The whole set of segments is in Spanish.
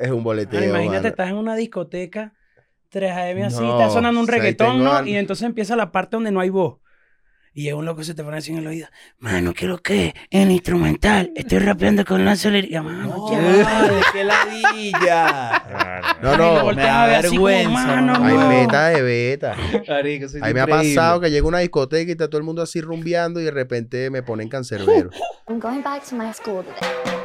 Es un boleteo. Imagínate, mano. estás en una discoteca, 3 AM así, No, está sonando un reggaetón, ¿no? al- Y entonces empieza la parte donde no hay voz. Y llega un loco se te pone así en el oído. Mano, ¿qué es lo que es? En instrumental. Estoy rapeando con la celería. Mano, ya. vale, qué ladilla. No, no. volteas me da así como, vergüenza, mano, mamá. Hay no. beta de beta. Es Ahí me ha pasado que llega a una discoteca y está todo el mundo así rumbeando y de repente me ponen cancerbero. I'm going back to my school today.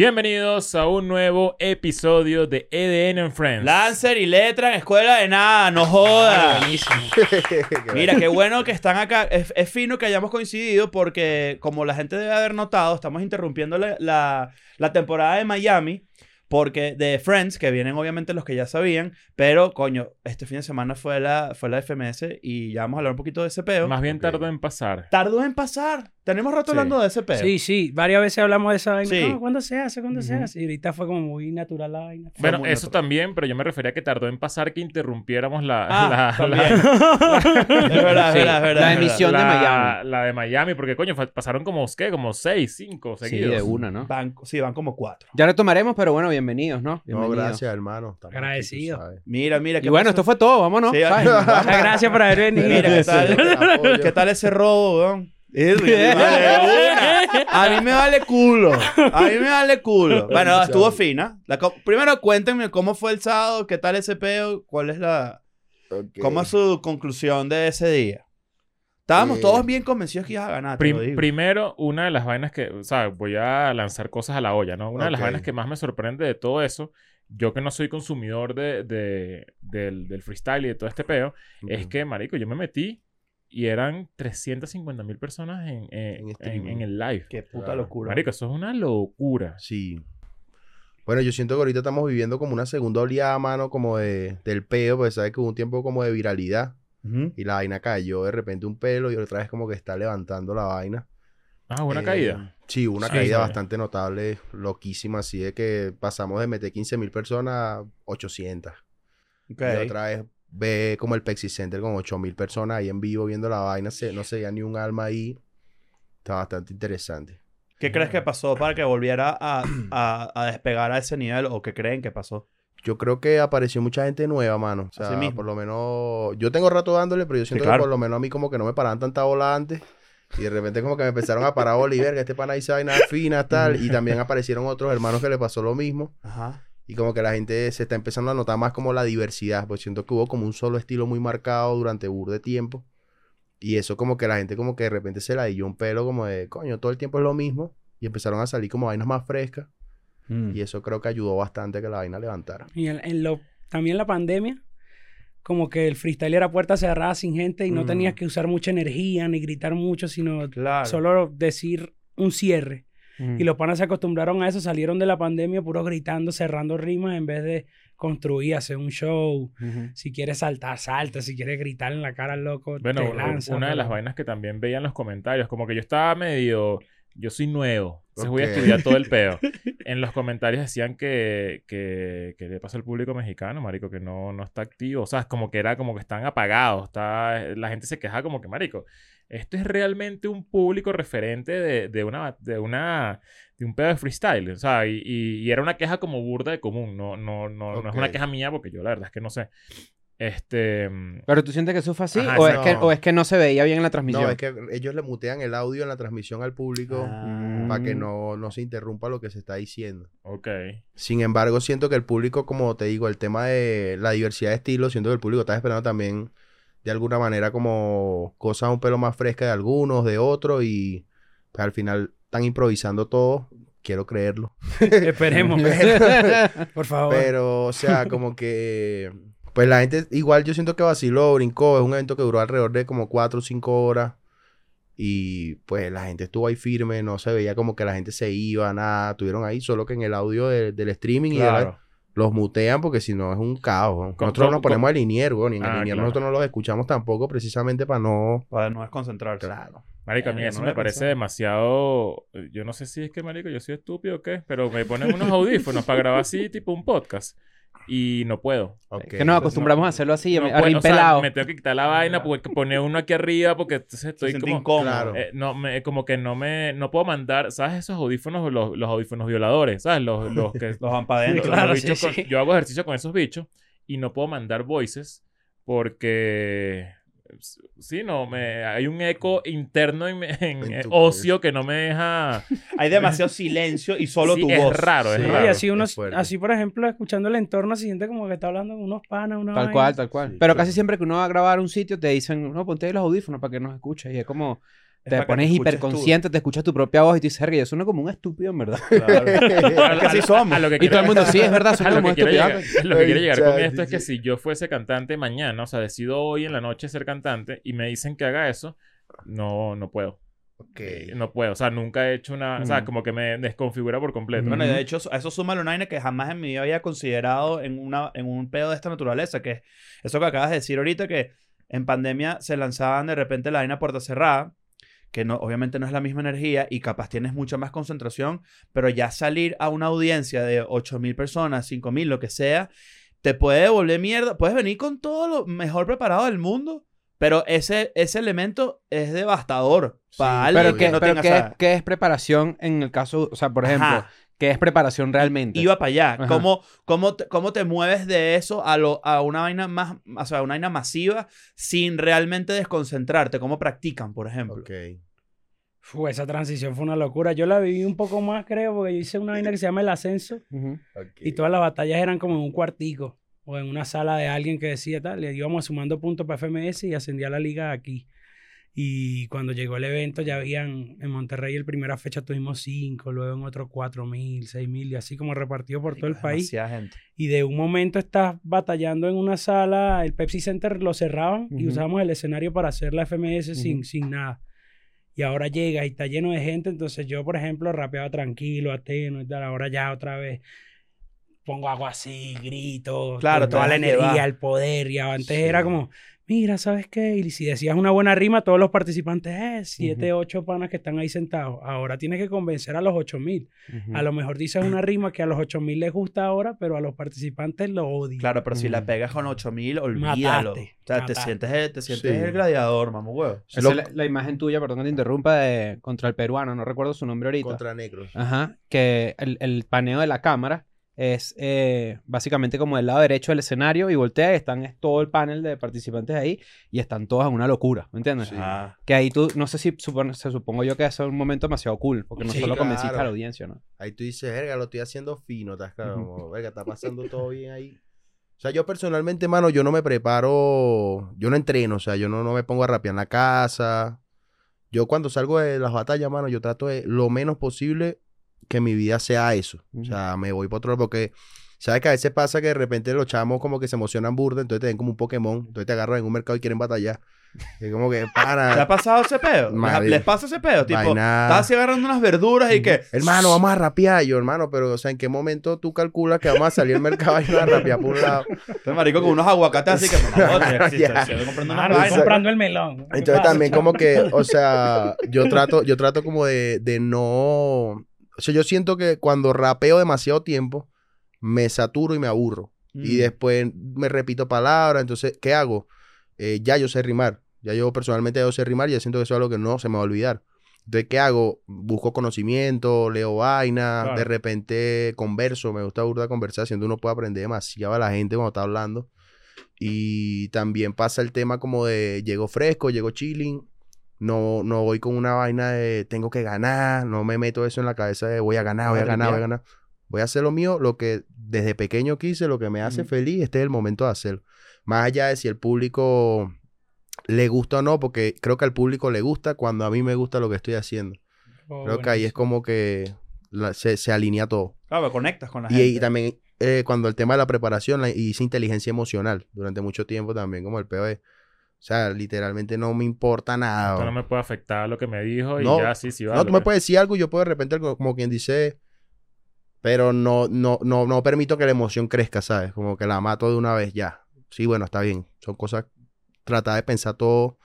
Bienvenidos a un nuevo episodio de EDN and Friends. Lancer y letra en escuela de nada, no jodas. Buenísimo. Mira, qué bueno que están acá. Es, es fino que hayamos coincidido porque, como la gente debe haber notado, estamos interrumpiendo la, la- la temporada de Miami. Porque de Friends, que vienen obviamente los que ya sabían, pero coño, este fin de semana fue la, fue la FMS y ya vamos a hablar un poquito de ese peo. Más bien Ok. tardó en pasar. Tardó en pasar. Tenemos rato Sí. hablando de ese peo. Sí, sí, varias veces hablamos de esa vaina. Sí. No, ¿Cuándo se hace? ¿Cuándo se Ujú. hace? Y ahorita fue como muy natural la vaina. Bueno, eso natural. también, pero yo me refería a que tardó en pasar que interrumpiéramos la... Ah, la, también. la- Es verdad, es Sí, verdad, verdad. la emisión de la- Miami. La de Miami, porque coño, pasaron como, ¿qué? Como seis, cinco Sí, seguidos. de una, ¿no? Van, sí, van como cuatro. Ya retomaremos, pero bueno, bienvenidos, ¿no? No, gracias, hermano. Estamos Agradecido. Mira, mira. Y ¿qué bueno, esto fue todo, vámonos. Sí. Muchas gracias por haber venido. Mira, ¿qué tal? Apoyo. ¿Qué tal ese robo, weón? A mí me vale culo. A mí me vale culo. Bueno, estuvo fina. La co- Primero cuéntenme cómo fue el sábado, qué tal ese peo, cuál es la... ¿Cómo es su conclusión de ese día? Estábamos Eh, todos bien convencidos que ibas a ganar, te Prim- lo digo. primero, una de las vainas que, o sea, voy a lanzar cosas a la olla, ¿no? Una de las vainas que más me sorprende de todo eso, yo que no soy consumidor de, de- del, del freestyle y de todo este peo, es que, marico, yo me metí y eran 350 mil personas en, eh, En en el live. Qué puta Claro. locura. Marico, eso es una locura. Sí. Bueno, yo siento que ahorita estamos viviendo como una segunda oleada, mano, como de, del peo, porque sabes que hubo un tiempo como de viralidad Y la vaina cayó de repente un pelo y otra vez como que está levantando la vaina. Ah, buena Eh, caída. Sí, una Sí, caída sí. bastante notable, loquísima, así de que pasamos de meter 15 mil personas a 800. Ok. Y otra vez ve como el Pepsi Center con 8 mil personas ahí en vivo viendo la vaina, se, no se veía ni un alma ahí. Está bastante interesante. ¿Qué crees que pasó para que volviera a, a- a despegar a ese nivel? ¿O qué creen que pasó? Yo creo que apareció mucha gente nueva, mano. O sea, Así mismo. por lo menos. Yo tengo rato dándole, pero yo siento claro. que por lo menos a mí como que no me paraban tanta bola antes. Y de repente como que me empezaron a parar Oliver, que este pana dice finas, tal. Y también aparecieron otros hermanos que le pasó lo mismo. Ajá. Y como que la gente se está empezando a notar más como la diversidad. Pues siento que hubo como un solo estilo muy marcado durante bur de tiempo. Y eso como que la gente como que de repente se la dio un pelo como de, coño, todo el tiempo es lo mismo. Y empezaron a salir como vainas más frescas. Mm. Y eso creo que ayudó bastante a que la vaina levantara. Y en, en lo, también la pandemia, como que el freestyle era puerta cerrada sin gente y no Mm. tenías que usar mucha energía ni gritar mucho, sino Claro. solo decir un cierre. Mm. Y los panas se acostumbraron a eso, salieron de la pandemia puro gritando, cerrando rimas en vez de construir, hacer un show. Si quieres saltar, salta. Si quieres gritar en la cara al loco, Bueno, te lanza. una de las vainas que también veía en los comentarios, como que yo estaba medio, yo soy nuevo, entonces voy a estudiar todo el peo. En los comentarios decían que, que, que le pasa al público mexicano, marico, que no, no está activo, o sea, como que era como que están apagados, está, la gente se queja como que, marico, esto es realmente un público referente de, de una, de una, de un pedo de freestyle, o sea, y, y- y era una queja como burda de común, no, no, no, no es una queja mía porque yo la verdad es que no sé. Este, ¿Pero tú sientes que eso fue así? Ajá, o, es que, No. ¿O es que no se veía bien en la transmisión? No, es que ellos le mutean el audio en la transmisión al público Ah. para que no, no se interrumpa lo que se está diciendo. ok. Sin embargo, siento que el público, como te digo, el tema de la diversidad de estilos, siento que el público está esperando también de alguna manera como cosas un pelo más frescas de algunos, de otros y pues, al final están improvisando todo. Quiero creerlo. Esperemos. Por favor. Pero, o sea, como que... Pues la gente, igual yo siento que vaciló, brincó. Es un evento que duró alrededor de como 4 o 5 horas. Y pues la gente estuvo ahí firme. No se veía como que la gente se iba, nada. Estuvieron ahí, solo que en el audio de- del streaming y de la- Claro. los mutean porque si no es un caos. ¿no? ¿Cómo- Nosotros nos ponemos a linier, weón, y en Ah, el linier claro. nosotros no los escuchamos tampoco precisamente para no... Para no desconcentrarse. Claro. Marico, a mí Verga, eso no me parece demasiado... Yo no sé si es que, marico, yo soy estúpido o qué, pero me ponen unos audífonos para grabar así, tipo un podcast. Y no puedo. Ok. Que nos acostumbramos a hacerlo así, No a puedo, o sea, pelado. me tengo que quitar la vaina porque poner uno aquí arriba porque entonces Se estoy siente como... incómodo. Claro. Eh, no, me, como que no me... No puedo mandar... ¿Sabes esos audífonos? Los, los audífonos violadores. ¿Sabes? Los, los que... Los van para adentro. los Claro, sí. Yo hago ejercicio con esos bichos y no puedo mandar voices porque... Sí, no, me, hay un eco interno en, en- En eh, ocio que no me deja... Hay demasiado silencio y solo Sí, tu es voz. raro, es Sí. Raro. y así uno, es así por ejemplo, escuchando el entorno, se siente como que está hablando con unos panas, una Tal vaina. cual, tal cual. Sí, Pero claro. casi siempre que uno va a grabar un sitio te dicen, no, ponte ahí los audífonos para que nos escuches. Y es como, te pones te hiperconsciente, te escuchas tu propia voz y tú dices, "Verga, yo sueno como un estúpido en verdad. Claro. Que así somos. A lo que Y todo el mundo, sí, es verdad, lo como que un quiero estúpido. llegar, lo que quiero llegar con esto es que si yo fuese cantante mañana, o sea, decido hoy en la noche ser cantante y me dicen que haga eso, no, no puedo. Eh, No puedo. O sea, nunca he hecho una... O sea, Mm. como que me desconfigura por completo. Bueno, y de hecho, a eso suma una vaina que jamás en mi vida había considerado en, una, en un pedo de esta naturaleza, que es eso que acabas de decir ahorita, que en pandemia se lanzaban de repente la vaina puerta cerrada, que no, obviamente no es la misma energía y capaz tienes mucha más concentración, pero ya salir a una audiencia de 8.000 personas, 5.000, lo que sea, te puede devolver mierda. Puedes venir con todo lo mejor preparado del mundo, pero ese, ese elemento es devastador Sí, para alguien Pero, que ¿qué, no pero tenga ¿qué, esa- qué es preparación en el caso, o sea, por ejemplo, Ajá. qué es preparación realmente? Iba para allá. Ajá. ¿Cómo, cómo, te, ¿Cómo te mueves de eso a, lo, a una vaina más, o sea, una vaina masiva sin realmente desconcentrarte? ¿Cómo practican, por ejemplo? Ok. Fu, esa transición fue una locura. Yo la viví un poco más, creo, porque yo hice una vaina que se llama El Ascenso y todas las batallas eran como en un cuartico o en una sala de alguien que decía tal. Le íbamos sumando puntos para FMS y ascendía a la liga aquí. Y cuando llegó el evento ya habían, en Monterrey, el primera fecha tuvimos cinco, luego en otro cuatro mil, seis mil y así como repartido por todo el país. Gente. Y de un momento estás batallando en una sala, el Pepsi Center lo cerraban y usábamos el escenario para hacer la FMS sin, sin nada. Y ahora llega y está lleno de gente, entonces yo, por ejemplo, rapeaba tranquilo, ateno y tal, ahora ya otra vez pongo algo así, grito, Claro, toda la energía, el poder, y antes Sí. era como, mira, ¿sabes qué? Y si decías una buena rima, todos los participantes, eh, siete, ocho panas que están ahí sentados. Ahora tienes que convencer a los ocho mil. A lo mejor dices una rima que a los 8000 les gusta ahora, pero a los participantes lo odian. Claro, pero si la pegas con 8000, olvídalo. Mataste, o sea, te sientes, el- te sientes Sí. el gladiador, mamá huevo. Esa Lo- es la, la imagen tuya, perdón que te interrumpa, de, contra el peruano, no recuerdo su nombre ahorita. Contra negros. Ajá, que el, el paneo de la cámara es eh, básicamente como del lado derecho del escenario y voltea y están es todo el panel de participantes ahí y están todos en una locura, ¿me entiendes? Sí. Ah. Que ahí tú, no sé si supone- se supongo yo que es un momento demasiado cool, porque no Sí, solo convenciste claro. a la audiencia, ¿no? Ahí tú dices, verga, lo estoy haciendo fino, ¿estás claro? Como, verga, está pasando todo bien ahí. O sea, yo personalmente, mano, yo no me preparo, yo no entreno, o sea, yo no, no me pongo a rapear en la casa. Yo cuando salgo de las batallas, mano, yo trato de lo menos posible que mi vida sea eso. O sea, me voy para otro lado porque, ¿sabes que a veces pasa que de repente los chamos como que se emocionan burda, entonces te ven como un Pokémon, entonces te agarran en un mercado y quieren batallar. Y como que, ¿Te ha para, pasado ese pedo? ¿Les, pasa ese pedo? Tipo, Vaina. estás así agarrando unas verduras y que... hermano, vamos a rapear. Y yo, hermano, pero, o sea, ¿en qué momento tú calculas que vamos a salir al mercado y no a rapear por un lado? Este marico con unos aguacates así que... sí, estoy comprando el melón. ¿Qué Entonces pasa, también como que, o sea, yo trato, yo trato como de, de no, o sea, yo siento que cuando rapeo demasiado tiempo, me saturo y me aburro. Y Mm. después me repito palabras, entonces, ¿qué hago? Eh, ya yo sé rimar, ya yo personalmente yo sé rimar y ya siento que eso es algo que no se me va a olvidar. Entonces, ¿qué hago? Busco conocimiento, leo vaina, Claro. de repente converso, me gusta burda conversar, siento uno puede aprender demasiado a la gente cuando está hablando. Y también pasa el tema como de llego fresco, llego chilling, no, no voy con una vaina de tengo que ganar, no me meto eso en la cabeza de voy a ganar, voy a ganar, voy a ganar. Voy a hacer lo mío, lo que desde pequeño quise, lo que me hace feliz, este es el momento de hacerlo. Más allá de si el público le gusta o no, porque creo que al público le gusta cuando a mí me gusta lo que estoy haciendo. Oh, Creo que ahí es como que la- se, se alinea todo. Claro, conectas con la Y, gente. y también eh, cuando el tema de la preparación, la, hice inteligencia emocional durante mucho tiempo también, como el POE. O sea, literalmente no me importa nada. Esto no me puede afectar lo que me dijo y No, ya, sí, sí, No, vale. tú me puedes decir algo y yo puedo de repente, como, como quien dice, pero no, no, no, no permito que la emoción crezca, ¿sabes? Como que la mato de una vez ya. Sí, bueno, está bien. Son cosas, tratar de pensar todo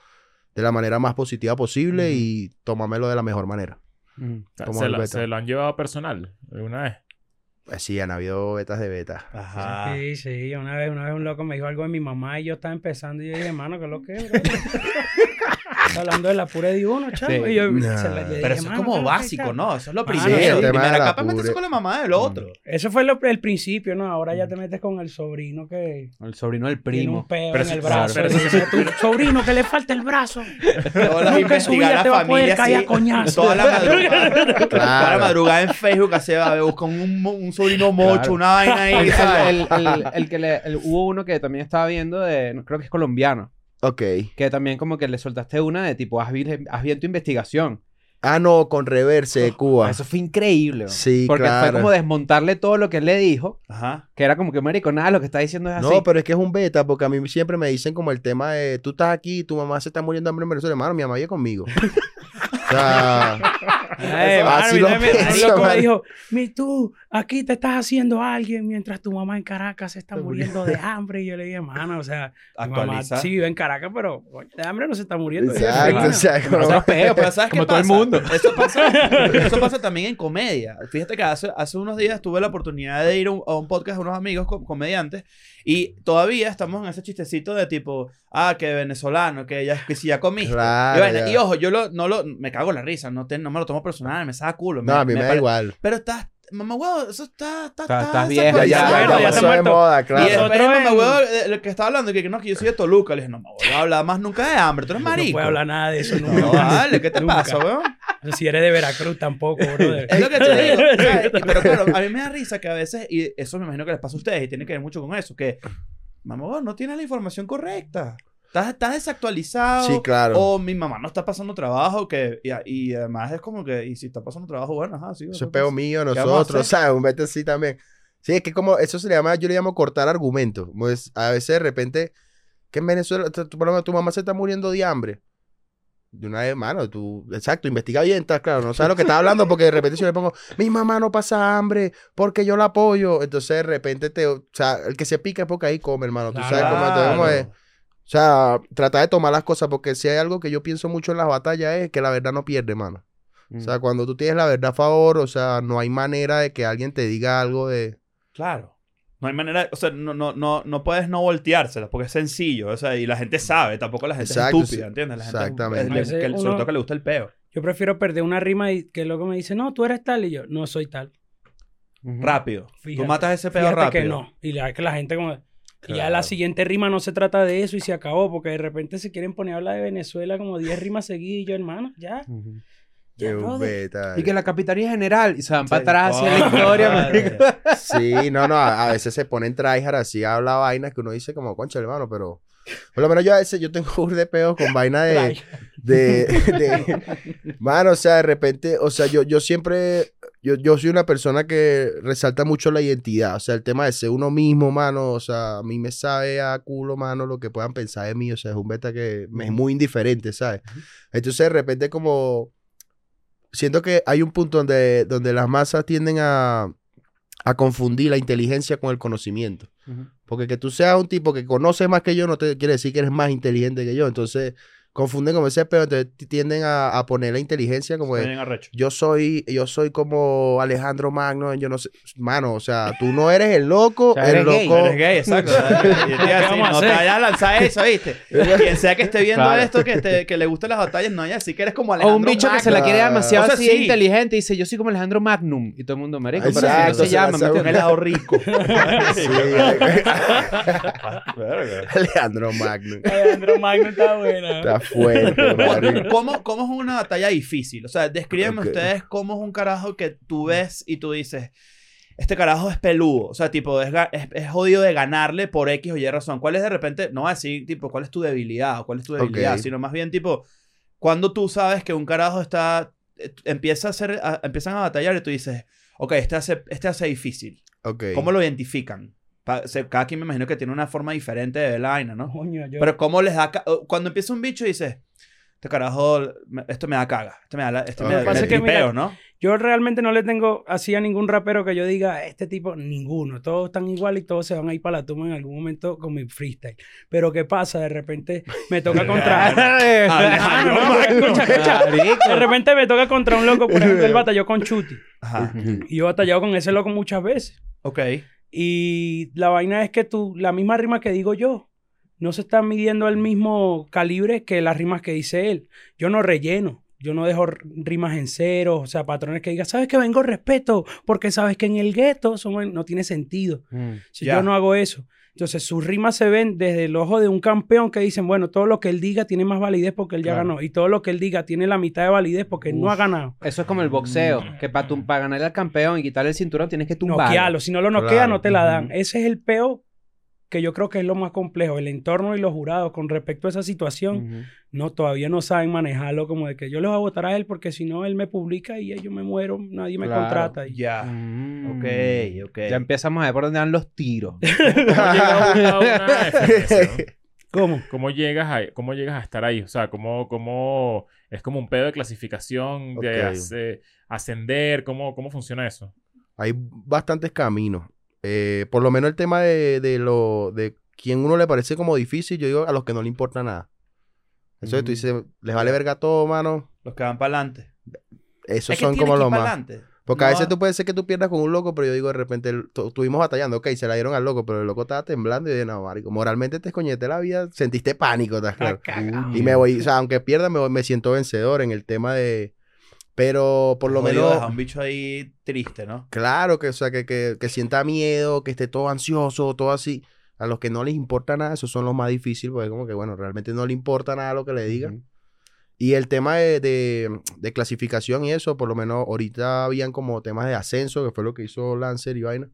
de la manera más positiva posible y tomármelo de la mejor manera. Se lo han llevado personal alguna vez. Pues sí, han habido betas de beta. Ajá. Sí, sí. Una vez, una vez un loco me dijo algo de mi mamá y yo estaba empezando y yo dije, hermano, ¿qué es lo que es, bro?" Está hablando de la pura de uno, chavo. Sí. Y yo Nah. se le- le Pero dije, eso es "Mano, como ¿qué es lo que básico, tal?" ¿no? Eso es lo Ah, primero. sí, el La tema de primera la capa metes pure- con la mamá del otro. Eso fue lo- el principio, ¿no? Ahora ya te metes con el sobrino que El sobrino del tiene primo. un peo Pero en el claro, brazo. pero y eso- dice, "Tu sobrino que le falta el brazo. Nunca su investigar vida la te va a poder familia caer así, a coñazo. Toda la madrugada. Toda la madrugada en Facebook se va a buscar un, sobrino mocho, una vaina ahí. El, que le, hubo uno que también estaba viendo de, creo que es colombiano, Ok. que también como que le soltaste una de tipo, haz bien, haz bien tu investigación. Ah, no, con reverse de Cuba. Eso fue increíble. bro. Sí, Porque claro. fue como desmontarle todo lo que él le dijo, Ajá. que era como que, marico, nada, lo que está diciendo es así. No, pero es que es un beta, porque a mí siempre me dicen como el tema de tú estás aquí, tu mamá se está muriendo de hambre en Venezuela, hermano, mi mamá vive conmigo. o sea, Ay, Eso- mano, así lo me- me- pienso, loco me man. dijo, mi tú, aquí te estás haciendo alguien mientras tu mamá en Caracas se está muriendo de hambre. Y yo le dije, mano, o sea, mi mamá sí vive en Caracas, pero coño, de hambre no se está muriendo. exacto, Bueno, o sea, peos, Pero ¿sabes como qué todo el mundo. Eso pasa, eso pasa también en comedia. Fíjate que hace, hace unos días tuve la oportunidad de ir a un, a un podcast de unos amigos co- comediantes y todavía estamos en ese chistecito de tipo, ah, que venezolano, que, ya, que si ya comiste. Claro, y, vaina. ya. Y ojo, yo lo, no lo, me cago en la risa, no, te- no me lo tomo personal, me saca culo. no, a mí me, da pare- igual. Pero estás, mamá huevo, eso está, está, Está- está estás Ya, viejo, ya, ya, ya, bueno, ya ya está muerto. moda, Y claro. después Nosotros mamá huevo, de- lo que estaba hablando, que, que no, que yo soy de Toluca. Le dije, no, mamá huevo, no habla más nunca de hambre, tú eres No marico. puedo hablar nada de eso No, nunca. vale, ¿qué te pasa, weón? Si eres de Veracruz tampoco, brother. Es lo que te digo. Y- Pero claro, a mí me da risa que a veces, y eso me imagino que les pasa a ustedes, y tiene que ver mucho con eso, que, mamá, huevo, no tienes la información correcta. Estás, estás desactualizado. Sí, claro. O mi mamá no está pasando trabajo, que, y, y además es como que, y si está pasando trabajo, bueno, ajá, sí. Eso es peo mío, nosotros? ¿sabes? Un beta así también. Sí, es que como, eso se le llama, yo le llamo cortar argumentos. Pues a veces de repente, que en Venezuela, tu, tu- mamá se está muriendo de hambre. De una vez, mano, tú, exacto, investiga bien, estás claro, no sabes lo que estás hablando porque de repente si yo le pongo, mi mamá no pasa hambre porque yo la apoyo, entonces de repente te, o sea, el que se pica es porque ahí come, hermano, tú sabes cómo, entonces, como es- Claro. o sea, tratar de tomar las cosas porque si hay algo que yo pienso mucho en las batallas es que la verdad no pierde, mano. O Mm. sea, cuando tú tienes la verdad a favor, o sea, no hay manera de que alguien te diga algo de... Claro. No hay manera, o sea, no, no, no, no puedes no volteárselas porque es sencillo, o sea, y la gente sabe, tampoco la gente Exacto, es estúpida, sí. ¿entiendes? La gente es- Exactamente. es- le- que- sobre todo que le gusta el peo. Yo prefiero perder una rima y que luego me dice, no, tú eres tal. Y yo, no soy tal. Rápido. Fíjate, Tú matas ese peo rápido. que no. Y la, que la gente como... Y ya la siguiente rima no se trata de eso y se acabó, porque de repente se quieren poner a hablar de Venezuela como 10 rimas seguidas y yo, hermano, ya. Ya, de brother. beta. Y que la capitanía general, y se van Sí. para atrás hacia Oh, la historia. Sí, no, no, a, a veces se ponen tryhard así, habla vainas que uno dice como, concha, hermano, pero... Por lo menos yo a veces, yo tengo un de peos con vaina de... de, de- mano, o sea, de repente, o sea, yo, yo siempre, yo, yo soy una persona que resalta mucho la identidad, o sea, el tema de ser uno mismo, mano, o sea, a mí me sabe a culo, mano, lo que puedan pensar de mí, o sea, es un beta que me es muy indiferente, ¿sabes? Entonces, de repente, como, siento que hay un punto donde, donde las masas tienden a, a confundir la inteligencia con el conocimiento. Porque que tú seas un tipo que conoce más que yo no te quiere decir que eres más inteligente que yo. Entonces, confunden como ese pedo, entonces tienden a, a poner la inteligencia como de, yo soy, yo soy como Alejandro Magno, yo no sé, mano, o sea, tú no eres el loco, O sea, el eres gay, loco. Eres gay, exacto. Y te iba a decir, vamos a no te vayas a lanzar eso, ¿viste? Quien sea que esté viendo Claro. esto, que, te, que le gusten las batallas, no vaya así que eres como O Alejandro un bicho que se Magno. la quiere demasiado O sea, así sí. inteligente y dice, yo soy como Alejandro Magnum. Y todo el mundo, marico, pero así no se se llama. la ¿me Un helado rico. Sí. Alejandro Magno. Alejandro Magno está buena. Fuerte, marico. ¿Cómo, ¿Cómo es una batalla difícil? O sea, descríbanme Ok. ustedes cómo es un carajo que tú ves y tú dices, este carajo es peludo. O sea, tipo, es, es, es jodido de ganarle por X o Y razón. ¿Cuál es de repente, no así, tipo, cuál es tu debilidad o cuál es tu debilidad? Ok. Sino más bien, tipo, cuando tú sabes que un carajo está, eh, empieza a hacer, a- empiezan a batallar y tú dices, ok, este hace, este hace difícil. Ok. ¿Cómo lo identifican? Cada quien me imagino que tiene una forma diferente de ver la vaina, ¿no? Coño, yo... Pero cómo les da... Cuando empieza un bicho y dices, este carajo, esto me da caga. Esto me da, la- esto me da que pasa me es que, tripeo, mira, ¿no? Yo realmente no le tengo así a ningún rapero que yo diga, este tipo, ninguno. Todos están igual y todos se van a ir para la tumba en algún momento con mi freestyle. Pero ¿qué pasa? De repente me toca contra... Ah, no, no, escucha, escucha. De repente me toca contra un loco, por ejemplo, él batalló con Chuti. Ajá. Y yo he batallado con ese loco muchas veces. Ok. Y la vaina es que tú, la misma rima que digo yo, no se está midiendo el mismo calibre que las rimas que dice él. Yo no relleno. Yo no dejo rimas en cero, o sea, patrones que digan, sabes que vengo respeto, porque sabes que en el gueto no tiene sentido. Mm. Si yo no hago eso. Entonces, sus rimas se ven desde el ojo de un campeón que dicen, bueno, todo lo que él diga tiene más validez porque él ya Claro. ganó. Y todo lo que él diga tiene la mitad de validez porque él no ha ganado. Eso es como el boxeo, que para para ganarle al campeón y quitarle el cinturón tienes que tumbarlo. Noquearlo. Si no lo noquea, Claro. no te la dan. Ese es el peo que yo creo que es lo más complejo. El entorno y los jurados con respecto a esa situación, no, todavía no saben manejarlo como de que yo les voy a votar a él porque si no, él me publica y yo me muero, nadie me Claro. contrata. Y... Ya. Mm. Ok, ok. Ya empezamos a ver por dónde dan los tiros. ¿Cómo? ¿Cómo? ¿Cómo llegas a, cómo llegas a estar ahí? O sea, ¿cómo, cómo es como un pedo de clasificación, de ascender? ¿Cómo, ¿Cómo funciona eso? Hay bastantes caminos. Eh, por lo menos el tema de, de lo de quién uno le parece como difícil, yo digo a los que no le importa nada. Eso que tú Mm. dices, les vale verga todo, mano. Los que van para adelante. Esos son como los más. Porque a veces tú puedes ser que tú pierdas con un loco, pero yo digo de repente, el- estuvimos batallando, ok, se la dieron al loco, pero el loco estaba temblando y yo dije, no, marico, moralmente te escoñete la vida, sentiste pánico, ¿estás claro? Y me voy, o sea, aunque pierda, me, voy- me siento vencedor en el tema de... Pero por lo menos... dejar un bicho ahí triste, ¿no? Claro, que, o sea, que, que, que sienta miedo, que esté todo ansioso, todo así. A los que no les importa nada, esos son los más difíciles, porque como que, bueno, realmente no le importa nada lo que le digan. Y el tema de, de- de clasificación y eso, por lo menos ahorita habían como temas de ascenso, que fue lo que hizo Lancer y vaina.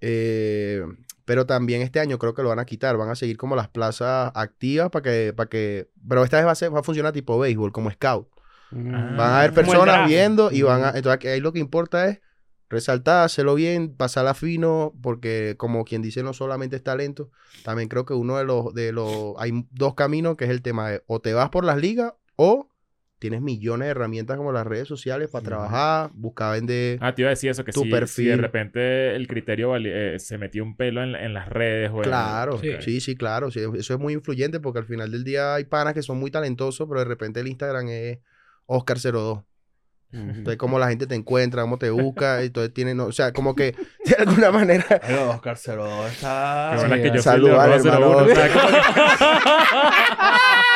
Eh, pero también este año creo que lo van a quitar, van a seguir como las plazas activas para que, para que, pero esta vez va a, ser, va a funcionar tipo béisbol, como scout. Ah. Van a haber el personas viendo y van a, entonces ahí lo que importa es resaltar, hacerlo bien, pasarla fino, porque como quien dice no solamente es talento, también creo que uno de los, de los, hay dos caminos que es el tema de o te vas por las ligas o tienes millones de herramientas como las redes sociales para trabajar, buscar vender. Ah, te iba a decir eso, que Tu si, si de perfil. repente el criterio eh, se metió un pelo en, en las redes o en- Claro, Sí. sí, sí, claro. sí, eso es muy influyente porque al final del día hay panas que son muy talentosos, pero de repente el Instagram es Oscar02. Entonces, cómo la gente te encuentra, cómo te busca, entonces tienen, o sea, como que de alguna manera Pero Oscar 02 está... Qué Sí, que yo salud, soy vale, de 01, hermano. o sea, que-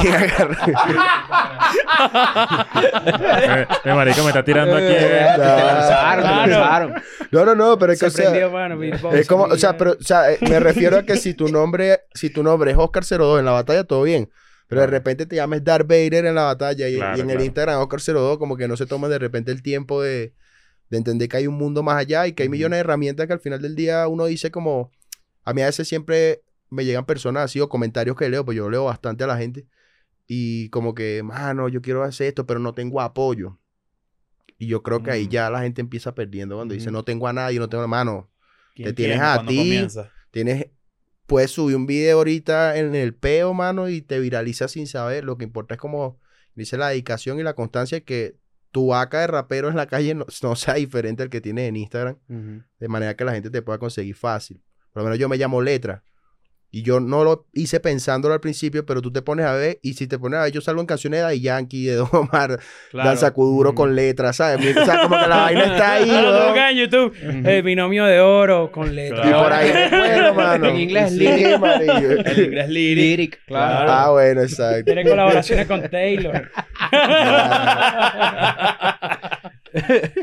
¿quién agarra? Eh, marico me está tirando aquí. Eh, eh. te lanzaron, te lanzaron. No, no, no, pero es que, Se o sea, prendió, mano. beatbox, es como, o sea, pero, o sea, eh, me refiero a que si tu nombre, si tu nombre es Oscar02 en la batalla, todo bien. Pero de repente te llames Darth Vader en la batalla y, Claro, y en el. Instagram Oscar02, como que no se toma de repente el tiempo de, de entender que hay un mundo más allá y que hay millones de herramientas que al final del día uno dice como, a mí a veces siempre me llegan personas así o comentarios que leo, pues yo leo bastante a la gente y como que, mano, yo quiero hacer esto, pero no tengo apoyo. Y yo creo que ahí Mm. ya la gente empieza perdiendo cuando dice, Ujú. no tengo a nadie, no tengo mano. ¿Quién, te tienes quién? a ¿Cuándo ti? Tienes, puedes subir un video ahorita en el peo, mano, y te viraliza sin saber. Lo que importa es como, dice la dedicación y la constancia que tu vaca de rapero en la calle no, no sea diferente al que tienes en Instagram, de manera que la gente te pueda conseguir fácil. Por lo menos yo me llamo Letra. Y yo no lo hice pensándolo al principio, pero tú te pones a ver, y si te pones a ver, yo salgo en canciones de Daddy Yankee, de Don Omar, Danza Kuduro Ujú. con letras, ¿sabes? O sea, como que la vaina está ahí, Ah, lo weón. buscas en YouTube. El binomio de oro con letras. Y por ahí bueno, mano. En inglés, Sí, lyric. El inglés lyric. Lyric, claro. Ah, bueno, exacto. Tiene colaboraciones con Taylor.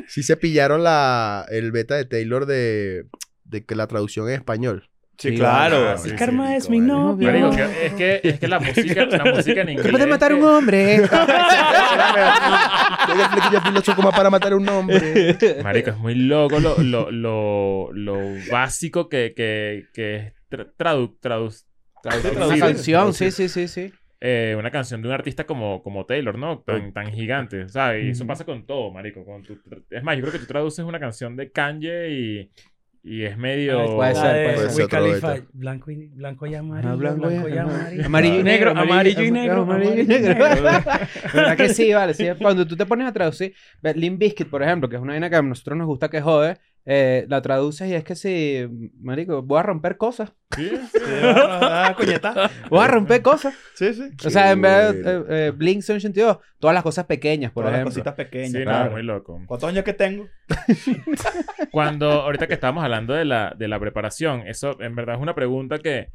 Sí se pillaron la, el beta de Taylor de, de que la traducción en español. Sí, Sí, claro. El sí, karma sí, es mi novio. Marico, que- es, que, es que la música, la música en inglés. ¿Qué puede matar a un hombre? El flequillo filoso como para matar a un hombre. Marico, es muy loco lo, lo, lo, lo básico que, que, que es tra- tradu, tradu- traducir. Una canción, sí, sí, sí, sí. eh, una canción de un artista como, como Taylor, ¿no? Tan, tan gigante, ¿sabes? Y eso pasa con todo, marico. Con tu- es más, yo creo que tú traduces una canción de Kanye y, Y es medio... Puede ser, de puede ser. Puede blanco y, blanco y amarillo, blanco, blanco y- amarillo. Amarillo y negro, amarillo y negro, amarillo y negro. ¿Verdad que sí, vale? Sí, cuando tú te pones a traducir, Limp Bizkit, por ejemplo, que es una vaina que a nosotros nos gusta que jode, eh, la traduces y es que si, marico, voy a romper cosas. Sí, sí. Ah, coñeta. Voy a romper cosas. Sí, sí. O sea, en vez de eh, eh, Blink 182, todas las cosas pequeñas, por Todas las ejemplo. cositas pequeñas. Sí, no, claro. muy loco. ¿Cuántos años que tengo? Cuando, ahorita que estábamos hablando de la, de la preparación, eso en verdad es una pregunta que,